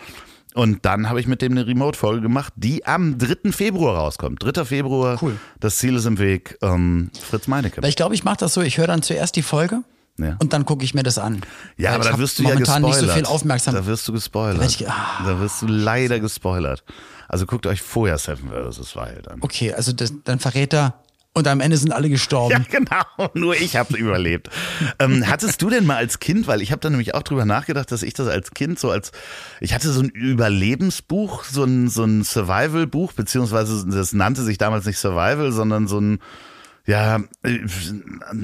Und dann habe ich mit dem eine Remote-Folge gemacht, die am 3. Februar rauskommt. 3. Februar, cool. das Ziel ist im Weg, ähm, Fritz Meinecke. Ich glaube, ich mache das so, ich höre dann zuerst die Folge ja. Und dann gucke ich mir das an. Ja, aber da wirst du ja gespoilert. nicht so viel Aufmerksamkeit. Da wirst du gespoilert. Ich, ah. Da wirst du leider gespoilert. Also guckt euch vorher Seven vs. Wild an. Okay, also das, dann verrät er. Und am Ende sind alle gestorben. Ja, genau. (laughs) Nur ich habe überlebt. ähm, hattest du denn mal als Kind, weil ich habe da nämlich auch drüber nachgedacht, dass ich das als Kind so als, ich hatte so ein Überlebensbuch, so ein, so ein Survival-Buch, beziehungsweise das nannte sich damals nicht Survival, sondern so ein, ja, äh,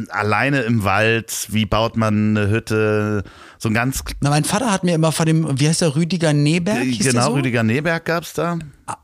alleine im Wald, wie baut man eine Hütte, so ein ganz... Na, mein Vater hat mir immer von dem, wie heißt der, Rüdiger Neberg? Genau, so? Rüdiger Neberg gab's da.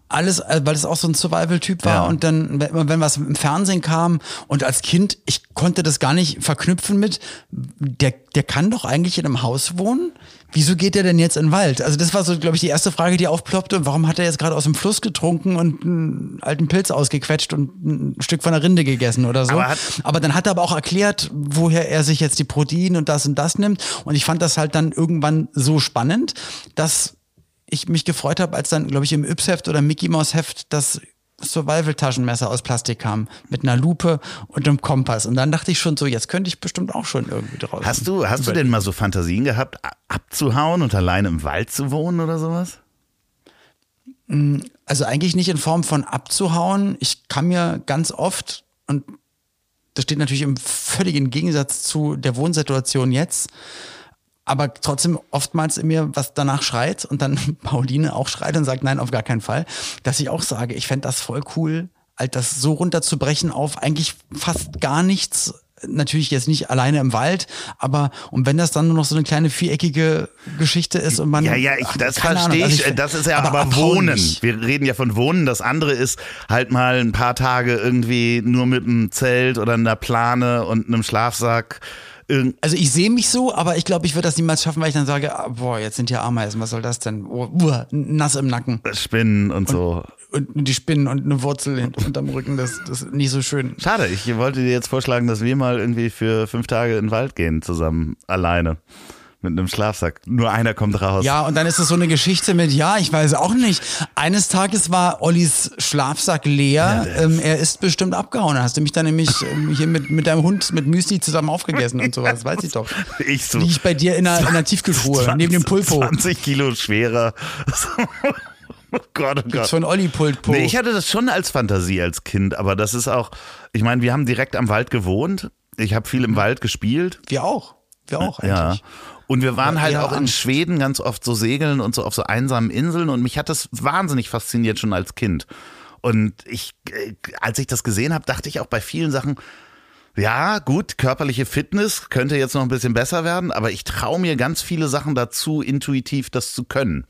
Alles, äh, weil es auch so ein Survival-Typ war ja. und dann, wenn, wenn was im Fernsehen kam und als Kind, ich konnte das gar nicht verknüpfen mit, der, der kann doch eigentlich in einem Haus wohnen wieso geht er denn jetzt in den Wald? Also das war so, glaube ich, die erste Frage, die aufploppte. Warum hat er jetzt gerade aus dem Fluss getrunken und einen alten Pilz ausgequetscht und ein Stück von der Rinde gegessen oder so? Aber, aber dann hat er aber auch erklärt, woher er sich jetzt die Proteine und das und das nimmt. Und ich fand das halt dann irgendwann so spannend, dass ich mich gefreut habe, als dann, glaube ich, im Yps-Heft oder Mickey Mouse-Heft das Survival-Taschenmesser aus Plastik kam, mit einer Lupe und einem Kompass. Und dann dachte ich schon so, jetzt könnte ich bestimmt auch schon irgendwie draus. Hast du, hast du denn mal so Fantasien gehabt, abzuhauen und alleine im Wald zu wohnen oder sowas? Mm, also eigentlich nicht in Form von abzuhauen. Ich kann mir ganz oft, und das steht natürlich im völligen Gegensatz zu der Wohnsituation jetzt, aber trotzdem oftmals in mir was danach schreit und dann (laughs) Pauline auch schreit und sagt, nein, auf gar keinen Fall, dass ich auch sage, ich fände das voll cool, halt das so runterzubrechen auf eigentlich fast gar nichts natürlich jetzt nicht alleine im Wald, aber und wenn das dann nur noch so eine kleine viereckige Geschichte ist und man Ja, ja, ich, das verstehe Ahnung, ich. also Das ist ja aber aber, Wohnen. nicht. Wir reden ja von Wohnen. Das andere ist halt mal ein paar Tage irgendwie nur mit einem Zelt oder einer Plane und einem Schlafsack. Also ich sehe mich so, aber ich glaube, ich würde das niemals schaffen, weil ich dann sage, ah, boah, jetzt sind hier Ameisen, was soll das denn? Oh, uah, nass im Nacken. Spinnen und so. Und die Spinnen und eine Wurzel unterm Rücken, das, das ist nicht so schön. Schade, ich wollte dir jetzt vorschlagen, dass wir mal irgendwie für fünf Tage in den Wald gehen, zusammen, alleine. Mit einem Schlafsack. Nur einer kommt raus. Ja, und dann ist es so eine Geschichte mit, ja, ich weiß auch nicht. Eines Tages war Ollis Schlafsack leer. ähm, er ist bestimmt abgehauen. Da hast du mich dann nämlich ähm, hier mit, mit deinem Hund mit Müsli zusammen aufgegessen und sowas. Weiß ich doch. (laughs) Ich so. Liege ich bei dir in einer, in einer Tiefkühltruhe, neben dem Pulpo. 20 Kilo schwerer. (laughs) oh Gott, oh Gott. Von Olli Pulpo. Nee, ich hatte das schon als Fantasie als Kind, aber das ist auch, ich meine, wir haben direkt am Wald gewohnt. Ich habe viel im Wald gespielt. Wir auch. Wir auch Ja. Und wir waren halt auch in. Schweden ganz oft so segeln und so auf so einsamen Inseln und mich hat das wahnsinnig fasziniert schon als Kind. Und ich, äh, als ich das gesehen habe, dachte ich auch bei vielen Sachen, ja, gut, körperliche Fitness könnte jetzt noch ein bisschen besser werden, aber ich traue mir ganz viele Sachen dazu, intuitiv das zu können.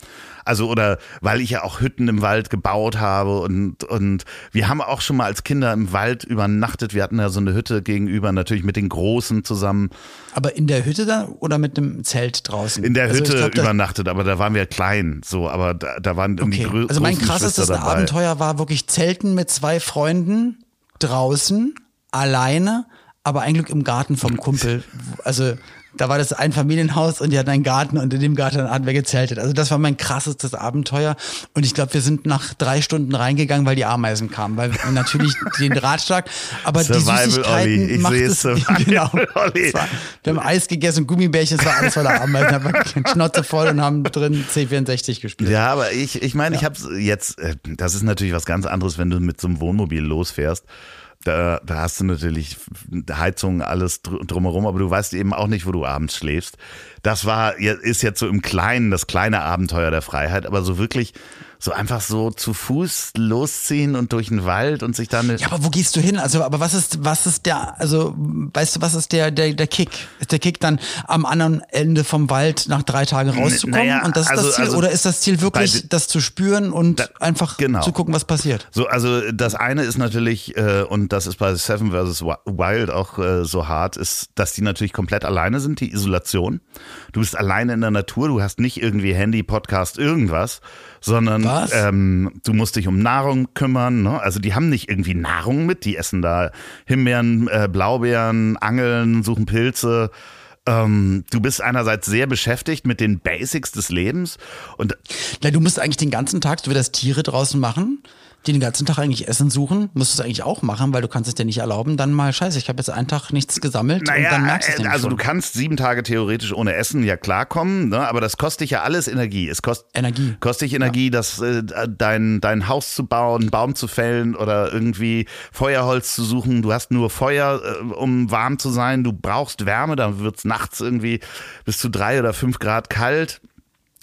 Also, oder weil ich ja auch Hütten im Wald gebaut habe und, und wir haben auch schon mal als Kinder im Wald übernachtet. Wir hatten ja so eine Hütte gegenüber, natürlich mit den Großen zusammen Aber in der Hütte dann oder mit dem Zelt draußen? in der Also Hütte glaub, übernachtet, aber da waren wir klein, so, aber da, da waren irgendwie Okay. Also mein krassestes. Abenteuer war wirklich Zelten mit zwei Freunden draußen, alleine, aber ein Glück im Garten vom Kumpel. Also da war das ein Familienhaus und die hatten einen Garten und in dem Garten hatten wir gezeltet. Also das war mein krassestes Abenteuer und ich glaube, wir sind nach drei Stunden reingegangen, weil die Ameisen kamen, weil natürlich (laughs) den Ratschlag, aber Survival, die Süßigkeiten Olli. Ich macht sehe es, Survival, (laughs) genau. Olli. War, wir haben Eis gegessen, Gummibärchen, es war alles voller Ameisen, war (laughs) Schnauze voll und haben drin C64 gespielt. Ja, aber ich, ich meine, ich habe jetzt, äh, das ist natürlich was ganz anderes, wenn du mit so einem Wohnmobil losfährst. Da, da hast du natürlich Heizung, alles dr- drumherum, aber du weißt eben auch nicht, wo du abends schläfst. Das war, ist jetzt so im Kleinen das kleine Abenteuer der Freiheit, aber so wirklich, so einfach so zu Fuß losziehen und durch den Wald und sich dann. Ja, aber wo gehst du hin? Also, aber was ist, was ist der, also, weißt du, was ist der, der, der Kick? Ist der Kick dann am anderen Ende vom Wald nach drei Tagen rauszukommen? naja, und das ist also- das Ziel? also Oder ist das Ziel wirklich, das zu spüren und Da- einfach genau. zu gucken, was passiert? So, also das eine ist natürlich, äh, und das ist bei Seven vs. Wild auch äh, so hart, ist, dass die natürlich komplett alleine sind, die Isolation. Du bist alleine in der Natur, du hast nicht irgendwie Handy, Podcast, irgendwas, sondern? Ähm, du musst dich um Nahrung kümmern. Ne? Also die haben nicht irgendwie Nahrung mit, die essen da Himbeeren, äh, Blaubeeren, Angeln, suchen Pilze. Ähm, du bist einerseits sehr beschäftigt mit den Basics des Lebens und Na, du musst eigentlich den ganzen Tag, so wie das Tiere draußen machen, die den ganzen Tag eigentlich Essen suchen, musst du es eigentlich auch machen, weil du kannst es dir nicht erlauben, dann mal, scheiße, ich habe jetzt einen Tag nichts gesammelt und dann merkst du es äh, nämlich also schon. du kannst sieben Tage theoretisch ohne Essen ja klarkommen, ne? aber das kostet dich ja alles Energie. Es kostet Energie. kostet dich Energie, das äh, dein dein Haus zu bauen, einen Baum zu fällen oder irgendwie Feuerholz zu suchen. Du hast nur Feuer, äh, um warm zu sein. Du brauchst Wärme, dann wird's nachts irgendwie bis zu drei oder fünf Grad kalt.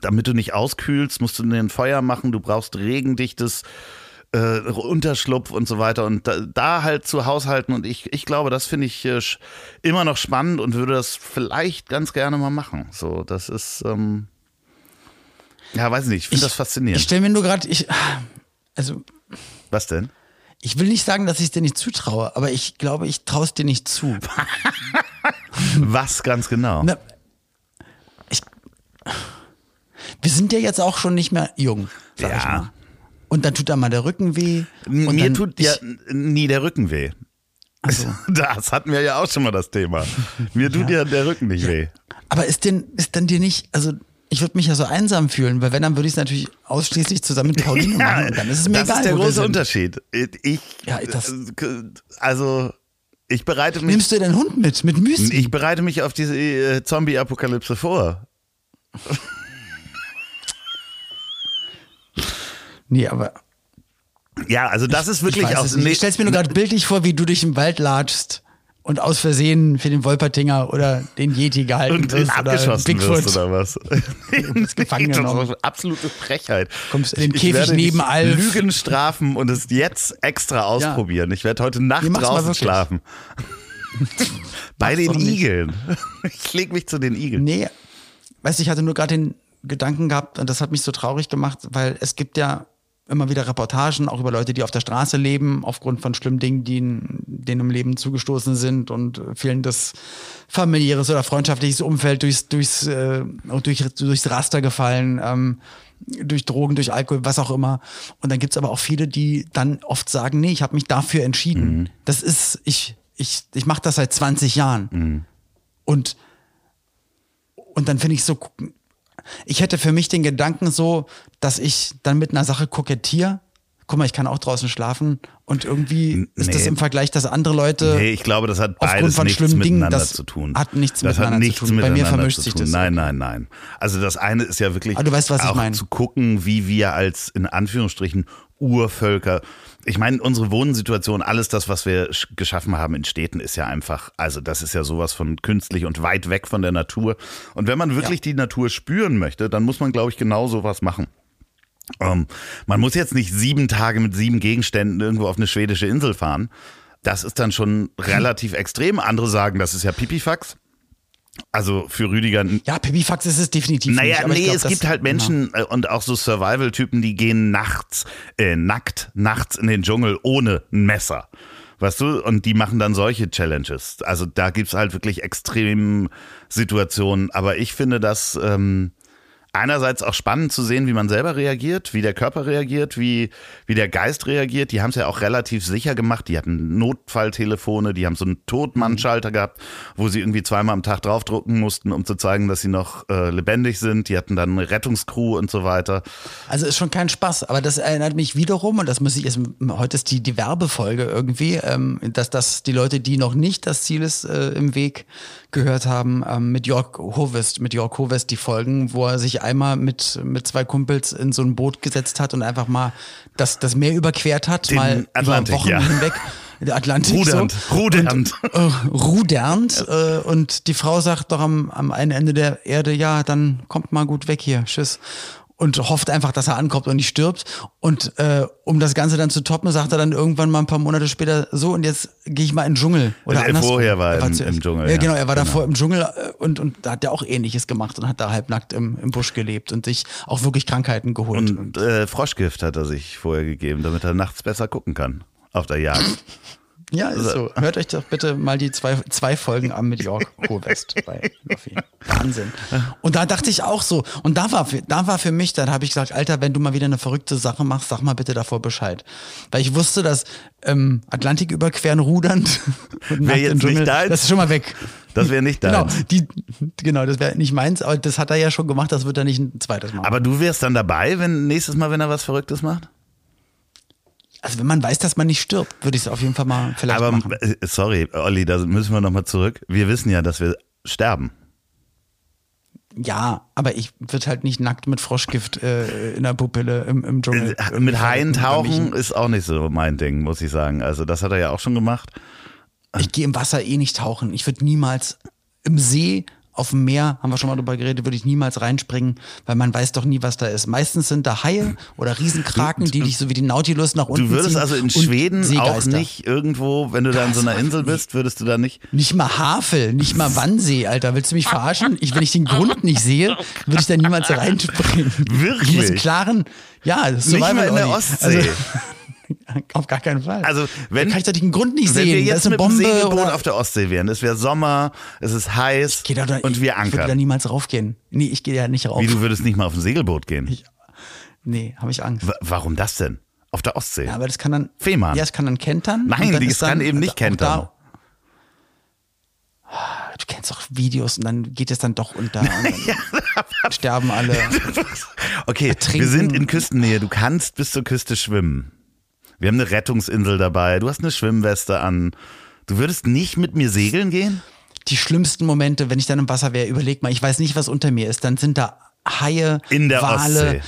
Damit du nicht auskühlst, musst du ein Feuer machen. Du brauchst regendichtes äh, Unterschlupf und so weiter und da, da halt zu haushalten und ich, ich glaube, das finde ich äh, immer noch spannend und würde das vielleicht ganz gerne mal machen. So, das ist, ähm, ja, weiß nicht, ich finde das Ich faszinierend. stelle mir nur gerade, ich, also Was denn? Ich will nicht sagen, dass ich es dir nicht zutraue, aber ich glaube, ich traue es dir nicht zu. (laughs) Was ganz genau? Na, ich, wir sind ja jetzt auch schon nicht mehr jung, sag Ja. ich mal. Und dann tut da mal der Rücken weh. Und Mir tut ja nie der Rücken weh. Also, (laughs) Das hatten wir ja auch schon mal das Thema. Mir tut ja, der Rücken nicht weh. aber ist denn, ist dann dir nicht, also ich würde mich ja so einsam fühlen, weil wenn, dann würde ich es natürlich ausschließlich zusammen mit Pauline machen. Und dann ist es mir das egal. ist der große. Unterschied. Ich, Ja, das- also, ich bereite mich, Nimmst du deinen Hund mit, mit Müsli? ich bereite mich auf diese äh, Zombie-Apokalypse vor. Nee, aber Ja, also das ist wirklich ich, auch, es nicht. ich stell's mir nur gerade bildlich vor, wie du durch den Wald latschst und aus Versehen für den Wolpertinger oder den Yeti gehalten und wirst oder Bigfoot. wirst oder was. (laughs) bist (laughs) gefangen das ist absolute Frechheit. Kommst in den Ich Käfig neben dich Alf. Lügen strafen und es jetzt extra ausprobieren. Ich werde heute Nacht Nee, draußen schlafen. (laughs) Bei den. Igeln. Ich leg mich zu den Igeln. Nee, weißt du, ich hatte nur gerade den Gedanken gehabt und das hat mich so traurig gemacht, weil es gibt ja immer wieder Reportagen, auch über Leute, die auf der Straße leben, aufgrund von schlimmen Dingen, die ihnen- denen im Leben zugestoßen sind und fehlendes familiäres oder freundschaftliches Umfeld durchs, durchs, äh, durch, durchs Raster gefallen, ähm, durch Drogen, durch Alkohol, was auch immer. Und dann gibt's aber auch viele, die dann oft sagen, nee, ich habe mich dafür entschieden. Das ist, ich, ich, ich mache das seit 20 Jahren. Und und dann finde ich so, ich hätte für mich den Gedanken so, dass ich dann mit einer Sache kokettiere. Guck mal, ich kann auch draußen schlafen und irgendwie ist das im Vergleich, dass andere Leute Nee, ich glaube, das hat aufgrund beides von nichts schlimmen Dingen, miteinander das zu tun. hat nichts das hat miteinander nichts zu tun. Bei mir vermischt sich das Nein, nein, nein. Also das eine ist ja wirklich Ah, du weißt, was ich auch meine. zu gucken, wie wir als in Anführungsstrichen Urvölker. Ich meine, unsere Wohnsituation, alles das, was wir sch- geschaffen haben in Städten, ist ja einfach, also das ist ja sowas von künstlich und weit weg von der Natur. Und wenn man wirklich die Natur spüren möchte, dann muss man, glaube ich, genau sowas machen. Ähm, man muss jetzt nicht sieben Tage mit sieben Gegenständen irgendwo auf eine schwedische Insel fahren. Das ist dann schon relativ extrem. Andere sagen, das ist ja Pipifax. Also für Rüdiger. Ja, Pipifax ist es definitiv Naja, nicht. ich nee, glaub, es das- gibt halt Menschen äh, und auch so Survival-Typen, die gehen nachts, äh, nackt, nachts in den Dschungel ohne ein Messer. Weißt du? Und die machen dann solche Challenges. Also da gibt's halt wirklich extrem Situationen. Aber ich finde das ähm, einerseits auch spannend zu sehen, wie man selber reagiert, wie der Körper reagiert, wie, wie der Geist reagiert. Die haben es ja auch relativ sicher gemacht. Die hatten Notfalltelefone, die haben so einen Totmannschalter gehabt, wo sie irgendwie zweimal am Tag draufdrucken mussten, um zu zeigen, dass sie noch äh, lebendig sind. Die hatten dann eine Rettungscrew und so weiter. Also ist schon kein Spaß, aber das erinnert mich wiederum, und das muss ich jetzt, heute ist die, die Werbefolge irgendwie, ähm, dass das die Leute, die noch nicht das Ziel ist äh, im Weg gehört haben, ähm, mit Jörg Hovest, mit Jörg Hovest die Folgen, wo er sich einmal mit, mit zwei Kumpels in so ein Boot gesetzt hat und einfach mal das, das Meer überquert hat, Den mal Atlantik, über Wochen ja. hinweg. Der Atlantik Rudernd, so. rudernd. Und, äh, rudernd. Äh, und die Frau sagt doch am, am einen Ende der Erde, ja, dann kommt mal gut weg hier, tschüss. Und hofft einfach, dass er ankommt und nicht stirbt. Und äh, um das Ganze dann zu toppen, sagt er dann irgendwann mal ein paar Monate später, so und jetzt gehe ich mal in den Dschungel. Oder Also er vorher war im- zuerst- im Dschungel, Ja, ja. genau, er war Genau. davor im Dschungel äh, und, und da hat er auch ähnliches gemacht und hat da halbnackt im, im Busch gelebt und sich auch wirklich Krankheiten geholt. Und äh, Froschgift hat er sich vorher gegeben, damit er nachts besser gucken kann auf der Jagd. (laughs) Ja, ist so. Hört euch doch bitte mal die zwei, zwei Folgen an mit Jörg Hohwest (laughs) bei Luffy. Wahnsinn. Und da dachte ich auch so, und da war, für- da war für mich, dann habe ich gesagt, Alter, wenn du mal wieder eine verrückte Sache machst, sag mal bitte davor Bescheid. Weil ich wusste, dass ähm, Atlantik überqueren, rudernd (laughs) nackt jetzt Dschungel, nicht deins? das ist schon mal weg. Das wäre nicht Genau, deins. die, genau, das wäre nicht meins, aber das hat er ja schon gemacht, das wird er nicht ein zweites Mal. Aber du wärst dann dabei, wenn nächstes Mal, wenn er was Verrücktes macht? Also wenn man weiß, dass man nicht stirbt, würde ich es auf jeden Fall mal vielleicht Aber machen. äh, sorry, Olli, da müssen wir nochmal zurück. Wir wissen ja, dass wir sterben. Ja, aber ich würde halt nicht nackt mit Froschgift äh, in der Pupille im, im Dschungel. Äh, Mit Haien tauchen ist auch nicht so mein Ding, muss ich sagen. Also das hat er ja auch schon gemacht. Ich gehe im Wasser eh nicht tauchen. Ich würde niemals im See, auf dem Meer, haben wir schon mal drüber geredet, würde ich niemals reinspringen, weil man weiß doch nie, was da ist. Meistens sind da Haie oder Riesenkraken, die dich so wie die Nautilus nach unten Du würdest ziehen also in Schweden auch nicht irgendwo, wenn du da in so einer Insel bist, würdest du da nicht. Nicht mal Havel, nicht mal Wannsee, Alter. Willst du mich verarschen? Ich, wenn ich den Grund nicht sehe, würde ich da niemals reinspringen. Wirklich? Ich muss klaren, ja, das ist Nicht mal in der. Ostsee. Also, (laughs) auf gar keinen Fall. Also, wenn- da kann ich doch den Grund nicht Wenn sehen. wir da jetzt ist eine mit Bombe Segelboot auf der Ostsee wären, es wäre Sommer, es ist heiß da, und wir Ich würde da ankern. niemals raufgehen. Nee, ich gehe ja nicht rauf. Wie, du würdest nicht mal auf ein Segelboot gehen? Nee, habe ich Angst. Wa- Warum das denn? Auf der Ostsee? Ja, aber das kann dann. Fehmarn. Ja, es kann dann kentern. Nein, dann es kann dann, eben nicht kentern. Da, du kennst doch Videos und dann geht es dann doch unter. Und dann (laughs) sterben alle. (laughs) Okay, Ertrinken. wir sind in Küstennähe. Du kannst bis zur Küste schwimmen. Wir haben eine Rettungsinsel dabei. Du hast eine Schwimmweste an. Du würdest nicht mit mir segeln gehen? Die schlimmsten Momente, wenn ich dann im Wasser wäre, überleg mal, ich weiß nicht, was unter mir ist. Dann sind da Haie, In der Wale, Ostsee.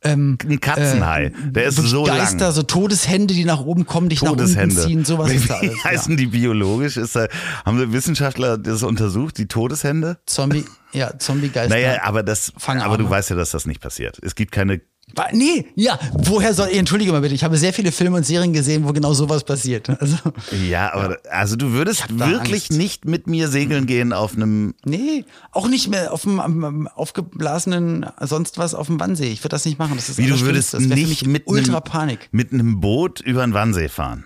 Ein Katzenhai. Der ist so Geister, lang. so Todeshände, die nach oben kommen, dich nach unten Todeshände. ziehen, sowas ist da Wie alles. heißen ja. die biologisch? Ist da, haben wir Wissenschaftler das untersucht, die Todeshände? Zombie, ja, Zombie-Geister. Naja, aber das, Fangarme. aber du weißt ja, dass das nicht passiert. Es gibt keine Nee, ja, woher soll, entschuldige mal bitte, ich habe sehr viele Filme und Serien gesehen, wo genau sowas passiert. Also, Ja, aber also du würdest wirklich nicht mit mir segeln gehen auf einem. nee, auch nicht mehr auf am aufgeblasenen, sonst was auf dem Wannsee. Ich würde das nicht machen. Das ist Wie du würdest das nicht mit ultra einem, Panik. mit einem Boot über den Wannsee fahren.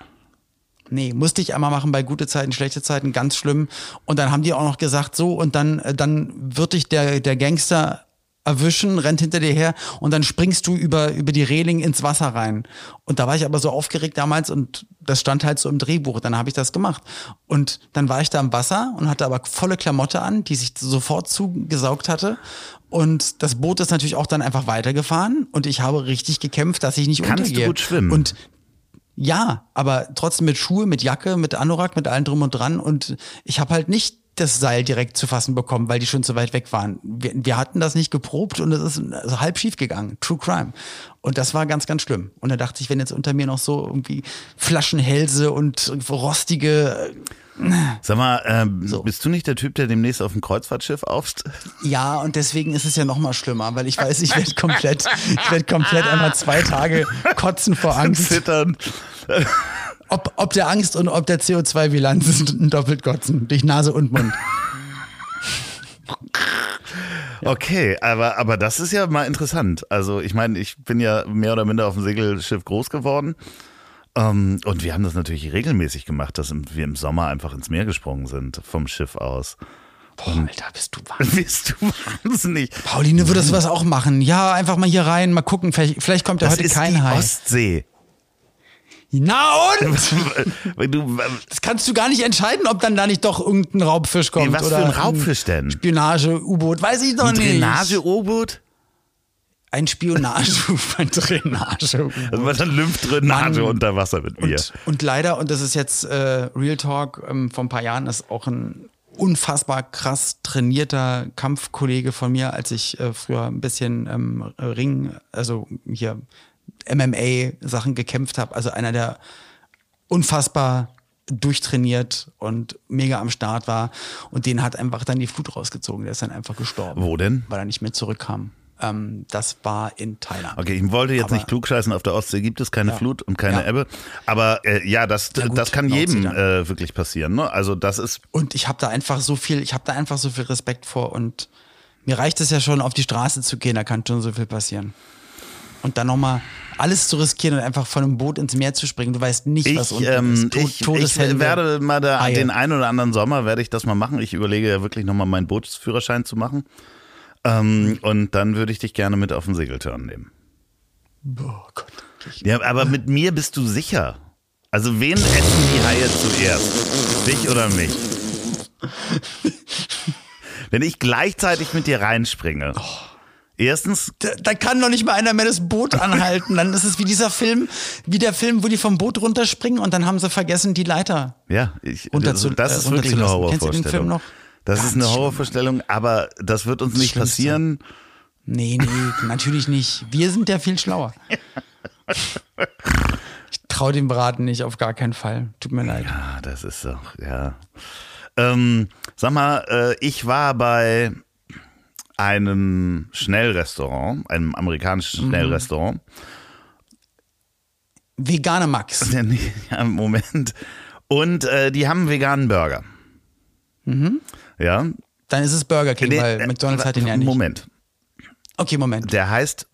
Nee, musste ich einmal machen bei gute Zeiten, schlechte Zeiten, ganz schlimm. Und dann haben die auch noch gesagt, so, und dann, äh, dann wird dich der, der Gangster erwischen, rennt hinter dir her und dann springst du über, über die Reling ins Wasser rein. Und da war ich aber so aufgeregt damals und das stand halt so im Drehbuch. Dann habe ich das gemacht. Und dann war ich da im Wasser und hatte aber volle Klamotte an, die sich sofort zugesaugt hatte. Und das Boot ist natürlich auch dann einfach weitergefahren und ich habe richtig gekämpft, dass ich nicht Kannst du untergehe. gut schwimmen? Und ja, aber trotzdem mit Schuhe, mit Jacke, mit Anorak, mit allem drum und dran. Und ich habe halt nicht das Seil direkt zu fassen bekommen, weil die schon zu weit weg waren. Wir, wir hatten das nicht geprobt und es ist also halb schief gegangen. True Crime. Und das war ganz, ganz schlimm. Und da dachte ich, wenn jetzt unter mir noch so irgendwie Flaschenhälse und rostige, Sag mal, ähm, bist du nicht der Typ, der demnächst auf dem Kreuzfahrtschiff aufst? ja, und deswegen ist es ja noch mal schlimmer, weil ich weiß, ich werde komplett, ich werde komplett einmal zwei Tage kotzen vor (laughs) Angst. Zittern. Ob, ob der Angst und ob der CO2-Bilanz ist (laughs) ein doppelt kotzen. Durch Nase und Mund. (laughs) Okay, aber, aber das ist ja mal interessant. Also ich meine, ich bin ja mehr oder minder auf dem Segelschiff groß geworden. Ähm, und wir haben das natürlich regelmäßig gemacht, dass wir im Sommer einfach ins Meer gesprungen sind vom Schiff aus. Boah, Alter, bist du (laughs) wahnsinnig. Bist du wahnsinnig? Pauline würde sowas auch machen. Ja, einfach mal hier rein, mal gucken. Vielleicht, vielleicht kommt ja Das heute ist kein die Hai. Ostsee. Na und? Du, Das kannst du gar nicht entscheiden, ob dann da nicht doch irgendein Raubfisch kommt. was für oder ein Raubfisch denn? Spionage-U-Boot, weiß ich doch Ein nicht. Drainage-U-Boot? Ein Spionage, (laughs) ein Drainage. Also was dann Lymphdrainage Mann. unter Wasser mit mir. Und, und leider, und das ist jetzt äh, Real Talk ähm, vor ein paar Jahren, ist auch ein unfassbar krass trainierter Kampfkollege von mir, als ich äh, früher ein bisschen ähm, Ring, also hier MMA-Sachen gekämpft habe. Also einer, der unfassbar durchtrainiert und mega am Start war. Und den hat einfach dann die Flut rausgezogen. Der ist dann einfach gestorben. Wo denn? Weil er nicht mehr zurückkam. Ähm, das war in Thailand. Okay, ich wollte jetzt Aber- nicht klugscheißen, auf der Ostsee gibt es keine Ja. Flut und keine Ja. Ebbe. Aber äh, ja, das, Ja, gut, das kann Nordsee jedem äh, wirklich passieren. Ne? Also das ist Und ich habe da einfach so viel, ich habe da einfach so viel Respekt vor und mir reicht es ja schon, auf die Straße zu gehen, da kann schon so viel passieren. Und dann nochmal alles zu riskieren und einfach von einem Boot ins Meer zu springen. Du weißt nicht, was Ich, unten ähm, ist. Ich, ich werde mal da, Haie. den einen oder anderen Sommer werde ich das mal machen. Ich überlege ja wirklich nochmal meinen Bootsführerschein zu machen. Ähm, und dann würde ich dich gerne mit auf den Segeltörn nehmen. Oh Gott. Ja, aber mit mir bist du sicher. Also wen essen die Haie zuerst? Dich oder mich? (laughs) Wenn ich gleichzeitig mit dir reinspringe. Erstens, da, da kann noch nicht mal einer mehr das Boot anhalten. Dann ist es wie dieser Film, wie der Film, wo die vom Boot runterspringen und dann haben sie vergessen, die Leiter. ja, ich, Runter das, das äh, ist wirklich eine runterzulassen. Kennst du den Film Horrorvorstellung. noch? Das ist Ganz eine schlimm. Horrorvorstellung, aber das wird uns nicht Schlimmste. passieren. Nee, nee, (laughs) natürlich nicht. Wir sind ja viel schlauer. Ich traue dem Braten nicht, auf gar keinen Fall. Tut mir leid. Ah, das ist doch, ja. Ähm, sag mal, äh, ich war bei einem Schnellrestaurant, einem amerikanischen Mhm. Schnellrestaurant. Vegane Max. (laughs) Ja, Moment. Und äh, die haben einen veganen Burger. Ja. Dann ist es Burger King, Nee, weil äh, McDonalds hat den ja nicht. Moment. Okay, Moment. Der heißt,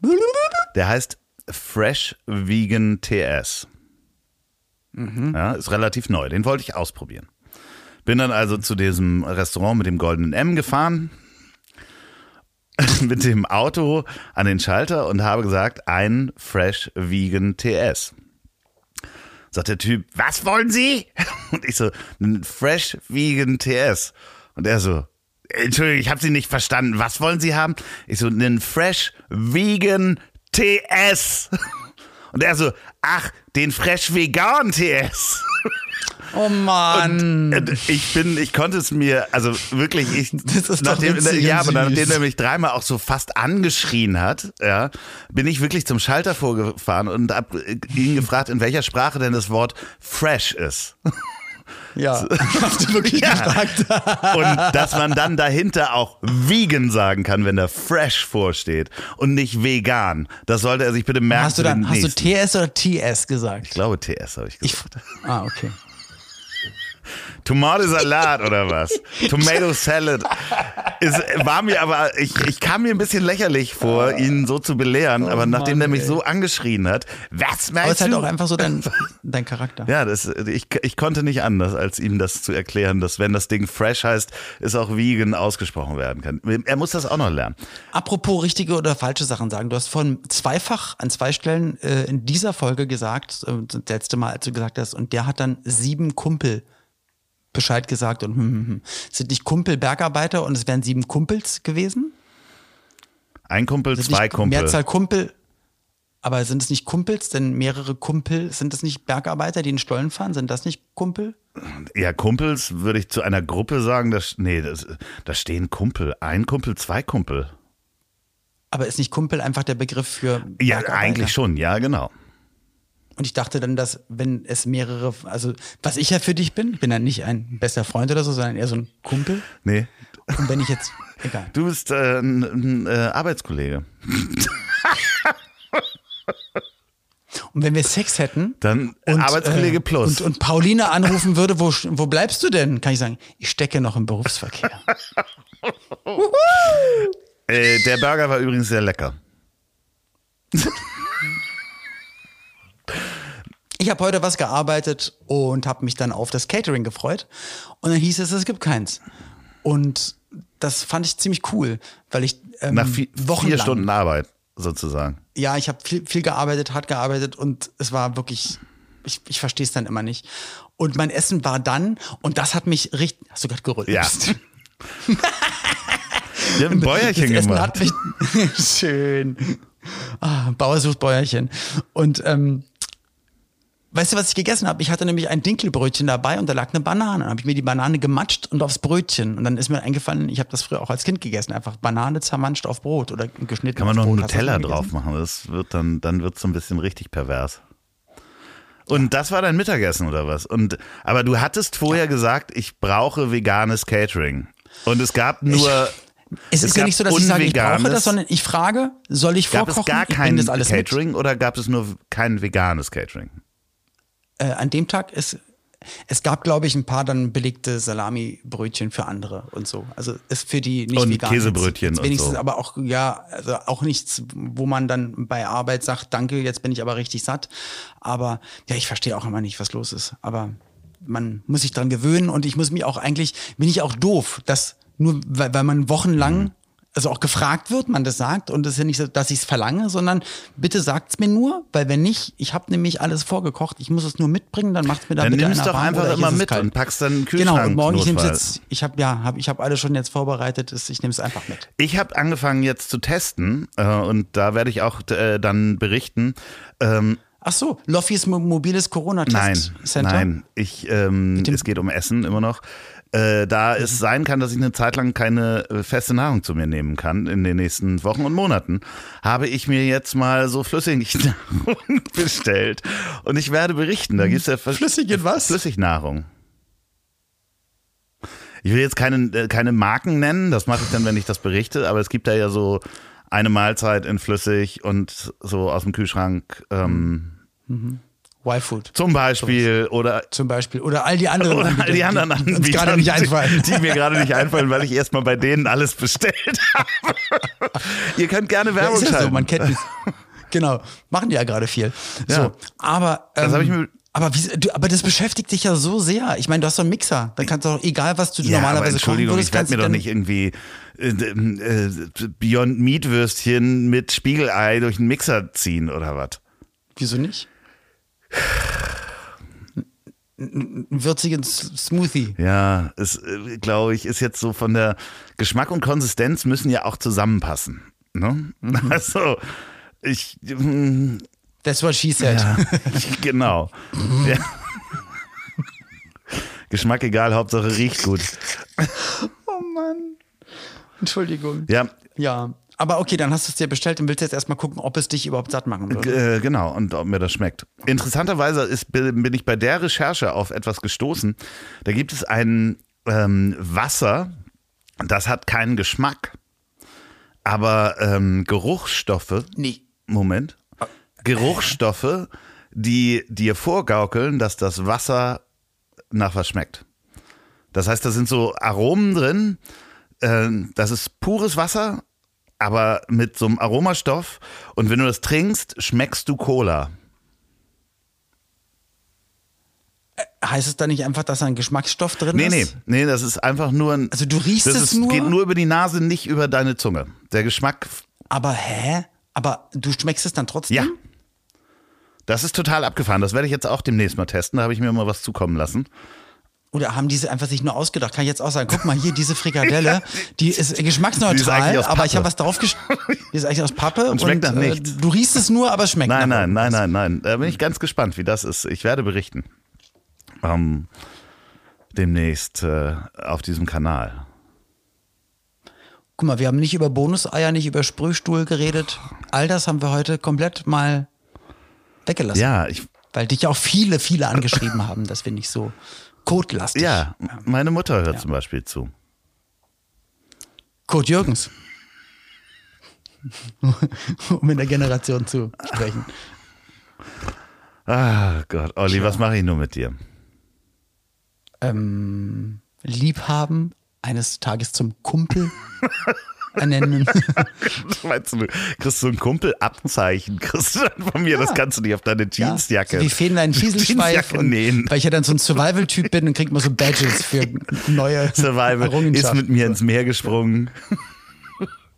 der heißt Fresh Vegan TS. Mhm. Ja, ist relativ neu. Den wollte ich ausprobieren. Bin dann also zu diesem Restaurant mit dem goldenen M gefahren. (laughs) mit dem Auto an den Schalter und habe gesagt, ein Fresh Vegan TS. Sagt der Typ, was wollen Sie? (laughs) Und ich so, ein Fresh Vegan TS. Und er so, Entschuldigung, ich habe Sie nicht verstanden. Was wollen Sie haben? Ich so, einen Fresh Vegan TS. (laughs) Und er so, ach, den Fresh Vegan TS. Oh Mann. Und ich bin, ich konnte es mir, also wirklich, ich, (laughs) Das ist doch nachdem, witzig ja, aber nachdem er mich dreimal auch so fast angeschrien hat, ja, bin ich wirklich zum Schalter vorgefahren und hab ihn gefragt, in welcher Sprache denn das Wort fresh ist. (laughs) Ja, (laughs) hast du wirklich Ja. gefragt. Und dass man dann dahinter auch vegan sagen kann, wenn da fresh vorsteht und nicht vegan. Das sollte er sich bitte merken. Hast du dann, hast du. TS oder TS gesagt? Ich glaube TS habe ich Ich, gesagt. ah, okay. Tomatensalat oder was? Tomato Salad. Es war mir aber, ich, ich kam mir ein bisschen lächerlich vor, ihn so zu belehren, aber nachdem Mann, der mich ey. so angeschrien hat, was Aber es meinst ist halt du? auch einfach so dein, dein Charakter. Ja, das, ich, ich konnte nicht anders, als ihm das zu erklären, dass wenn das Ding fresh heißt, es auch vegan ausgesprochen werden kann. Er muss das auch noch lernen. Apropos richtige oder falsche Sachen sagen. Du hast von zweifach an zwei Stellen äh, in dieser Folge gesagt, äh, das letzte Mal, als du gesagt hast, und der hat dann sieben Kumpel Bescheid gesagt und hm, hm, hm. Sind nicht Kumpel Bergarbeiter und es wären sieben Kumpels gewesen? Ein Kumpel, Sind zwei Kumpel. Mehrzahl Kumpel. Aber sind es nicht Kumpels? Denn mehrere Kumpel, sind es nicht Bergarbeiter, die in Stollen fahren? Sind das nicht Kumpel? Ja, Kumpels würde ich zu einer Gruppe sagen, das, nee, das, da stehen Kumpel. Ein Kumpel, zwei Kumpel. Aber ist nicht Kumpel einfach der Begriff für Ja, eigentlich schon, ja, genau. Und ich dachte dann, dass wenn es mehrere, also was ich ja für dich bin, ich bin ja nicht ein bester Freund oder so, sondern eher so ein Kumpel. Nee. Und wenn ich jetzt, (laughs) egal. Du bist äh, ein, ein äh, Arbeitskollege. (laughs) Und wenn wir Sex hätten Dann und, Arbeitskollege äh, plus. Und, und Pauline anrufen würde, wo, wo bleibst du denn? Kann ich sagen, ich stecke noch im Berufsverkehr. (laughs) äh, der Burger war übrigens sehr lecker. Ich habe heute was gearbeitet und habe mich dann auf das Catering gefreut. Und dann hieß es, es gibt keins. Und das fand ich ziemlich cool, weil ich ähm, Nach vi wochenlang, vier Stunden Arbeit, sozusagen. ja, ich habe viel, viel gearbeitet, hart gearbeitet und es war wirklich, ich, ich verstehe es dann immer nicht. Und mein Essen war dann, und das hat mich richtig, hast du gerade gerüllt? Ja. Wir haben ein (laughs) Bäuerchen das Essen gemacht. hat mich, (laughs) schön. Ah, Bauer sucht Bäuerchen. Und ähm, weißt du, was ich gegessen habe? Ich hatte nämlich ein Dinkelbrötchen dabei und da lag eine Banane. Dann habe ich mir die Banane gematscht und aufs Brötchen. Und dann ist mir eingefallen, ich habe das früher auch als Kind gegessen. Einfach Banane zermanscht auf Brot oder geschnitten Kann man noch Brot. Das Nutella drauf machen. Das wird dann, dann wird so ein bisschen richtig pervers. Und das war dein Mittagessen oder was? Und aber du hattest vorher gesagt, ich brauche veganes Catering. Und es gab nur Es, Es ist ja gab nicht so, dass ich sage, ich brauche das, sondern ich frage, soll ich gab vorkochen? es gar ich kein alles mit. Catering oder gab es nur kein veganes Catering? Äh, an dem Tag ist es gab, glaube ich, ein paar dann belegte Salami-Brötchen für andere und so. Also ist für die nicht Und vegan. Käsebrötchen Jetzt und Wenigstens so. aber auch, ja, also auch nichts, wo man dann bei Arbeit sagt, danke, jetzt bin ich aber richtig satt. Aber ja, ich verstehe auch immer nicht, was los ist. Aber man muss sich dran gewöhnen und ich muss mich auch eigentlich, bin ich auch doof, dass nur, weil, weil man wochenlang Mhm. Also auch gefragt wird, man das sagt und es ist ja nicht so, dass ich es verlange, sondern bitte sagt's mir nur, weil wenn nicht, ich habe nämlich alles vorgekocht, ich muss es nur mitbringen, dann macht's mir dann, Dann bitte nimmst einer doch einfach immer es mit kalt. und packst dann Kühlschrank. Genau, und morgen, ich nehme notfalls. jetzt, ich habe ja, hab, ich habe alles schon jetzt vorbereitet, ich nehme es einfach mit. Ich habe angefangen jetzt zu testen äh, und da werde ich auch äh, dann berichten. Ähm, Ach so, Loffis mo- mobiles nein, Corona-Test-Center. nein, ich, ähm, es geht um Essen immer noch. Äh, da Mhm. es sein kann, dass ich eine Zeit lang keine äh, feste Nahrung zu mir nehmen kann in den nächsten Wochen und Monaten, habe ich mir jetzt mal so Flüssignahrung (laughs) bestellt und ich werde berichten. Da gibt's ja vers- Flüssig in was? Flüssignahrung. Ich will jetzt keine, äh, keine Marken nennen, das mache ich dann, wenn ich das berichte, aber es gibt da ja so eine Mahlzeit in flüssig und so aus dem Kühlschrank ähm, Y-Food zum Beispiel oder zum Beispiel. Oder all die anderen. oder all die anderen die uns Anbieter, gerade nicht einfallen. (laughs) die mir gerade nicht einfallen, weil ich erstmal bei denen alles bestellt (laughs) habe. Ihr könnt gerne Werbung ist ja so, schalten. man kennt es. Genau, machen die ja gerade viel. Ja. So, aber ähm, Das ich mir- aber, wie, du, aber das beschäftigt dich ja so sehr. Ich meine, du hast doch einen Mixer. Dann kannst du doch, egal was du ja, normalerweise Entschuldigung, würdest, ich werde mir doch nicht irgendwie äh, äh, Beyond Meat Würstchen mit Spiegelei durch einen Mixer ziehen oder was? Wieso nicht? Würzigen Smoothie. Ja, es glaube ich ist jetzt so von der Geschmack und Konsistenz müssen ja auch zusammenpassen. Ne? Mhm. (laughs) Also ich mm, That's what she said. ja, (laughs) genau. Ja. Geschmack egal, Hauptsache riecht gut. Oh Mann. Entschuldigung. Ja, Ja. Aber okay, dann hast du es dir bestellt und willst jetzt erstmal gucken, ob es dich überhaupt satt machen würde. Äh, genau, und ob mir das schmeckt. Interessanterweise ist, bin ich bei der Recherche auf etwas gestoßen. Da gibt es ein ähm, Wasser, das hat keinen Geschmack, aber ähm, Geruchsstoffe. Nee. Moment. Geruchsstoffe, die dir vorgaukeln, dass das Wasser nach was schmeckt. Das heißt, da sind so Aromen drin. Äh, das ist pures Wasser, aber mit so einem Aromastoff. Und wenn du das trinkst, schmeckst du Cola. Heißt es da nicht einfach, dass da ein Geschmacksstoff drin Nee, nee, ist? nee, das ist einfach nur ein. Also du riechst das es ist, nur? geht nur über die Nase, nicht über deine Zunge. Der Geschmack, Aber hä? Aber du schmeckst es dann trotzdem? ja. Das ist total abgefahren. Das werde ich jetzt auch demnächst mal testen. Da habe ich mir mal was zukommen lassen. Oder haben diese einfach sich nur ausgedacht? Kann ich jetzt auch sagen, guck mal hier, diese Frikadelle, (laughs) die ist geschmacksneutral, Die ist aber ich habe was drauf geschrieben. Die ist eigentlich aus Pappe Und schmeckt nach äh, nichts. du riechst es nur, aber es schmeckt Nein, nach nein, nein, irgendwas. nein, nein. Da bin ich ganz gespannt, wie das ist. Ich werde berichten. Ähm, demnächst äh, auf diesem Kanal. Guck mal, wir haben nicht über Bonuseier, nicht über Sprühstuhl geredet. All das haben wir heute komplett mal weggelassen. Ja, ich, Weil dich auch viele, viele angeschrieben haben, dass wir nicht so kotlastig. ja, meine Mutter hört zum Beispiel zu. Kurt Jürgens. (laughs) um in der Generation zu sprechen. Ah Gott, Olli, was mache ich nur mit dir? Ähm, Liebhaben eines Tages zum Kumpel (laughs) ernennen. (laughs) Meinst du, kriegst du ein Kumpelabzeichen? Kriegst du dann von mir? Das kannst du nicht auf deine Jeansjacke. So wie Fähnlein Fieselschweif. (laughs) Jeansjacke Und, nähen. weil ich ja dann so ein Survival-Typ bin und kriegt man so Badges für neue Survival ist mit mir ins Meer gesprungen.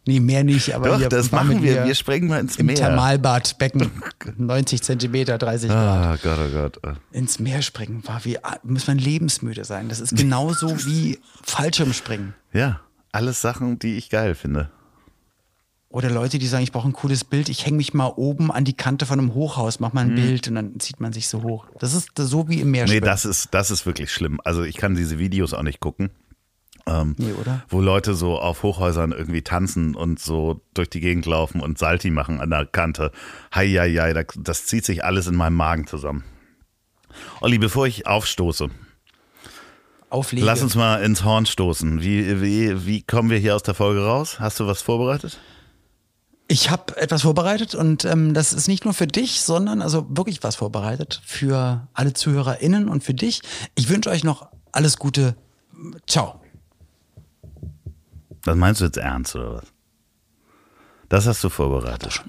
Nee, mehr nicht, aber Doch, das machen wir. Wir springen mal ins im Meer. Thermalbadbecken 90 (laughs) Zentimeter, 30 Grad. Ah Gott, oh Gott. Ins Meer springen war wie, muss man lebensmüde sein. Das ist genauso wie Fallschirmspringen. Ja, alles Sachen, die ich geil finde. Oder Leute, die sagen, ich brauche ein cooles Bild, ich hänge mich mal oben an die Kante von einem Hochhaus, mach mal ein Bild und dann zieht man sich so hoch. Das ist so wie im Meer Nee, das ist, das ist wirklich schlimm. Also ich kann diese Videos auch nicht gucken. Ähm, Nee, oder? Wo Leute so auf Hochhäusern irgendwie tanzen und so durch die Gegend laufen und Salti machen an der Kante. Hei, hei, hei, das, das zieht sich alles in meinem Magen zusammen. Olli, bevor ich aufstoße, Auflege. lass uns mal ins Horn stoßen. Wie, wie, wie kommen wir hier aus der Folge raus? Hast du was vorbereitet? Ich habe etwas vorbereitet und ähm, das ist nicht nur für dich, sondern also wirklich was vorbereitet für alle ZuhörerInnen und für dich. Ich wünsche euch noch alles Gute. Ciao. Das meinst du jetzt ernst oder was? Das hast du vorbereitet.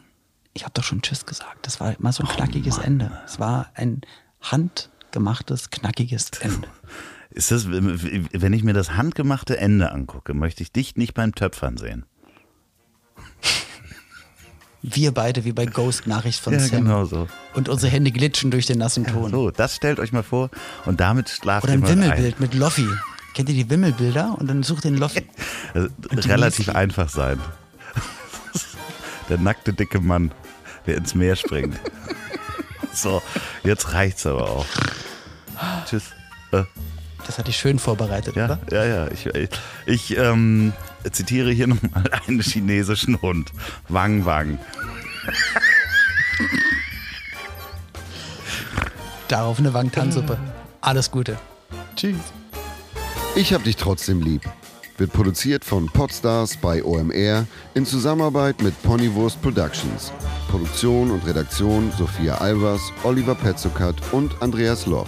Ich habe doch schon Tschüss gesagt. Das war mal so ein knackiges Ende. Es war ein handgemachtes, knackiges (laughs) Ende. Ist das, wenn ich mir das handgemachte Ende angucke, möchte ich dich nicht beim Töpfern sehen. Wir beide wie bei Ghost Nachricht von Ja, Sam. genau so. Und unsere Hände glitschen durch den nassen Ton. So, das stellt euch mal vor und damit schlaft Oder ein Wimmelbild mit Loffi. Kennt ihr die Wimmelbilder? Und dann sucht den Loffi. ein. (laughs) Also, relativ die. einfach sein. (laughs) Der nackte dicke Mann, der ins Meer springt. (laughs) So, jetzt reicht's aber auch. Tschüss. Äh, Das hatte ich schön vorbereitet, ja, oder? ja, ja. Ich, ich, ich ähm, zitiere hier (laughs) nochmal einen chinesischen Hund. Wang Wang. Darauf eine Wangtansuppe. Alles Gute. Tschüss. Ich hab dich trotzdem lieb. Wird produziert von Podstars bei OMR in Zusammenarbeit mit Ponywurst Productions. Produktion und Redaktion Sophia Albers, Oliver Petzokat und Andreas Loff.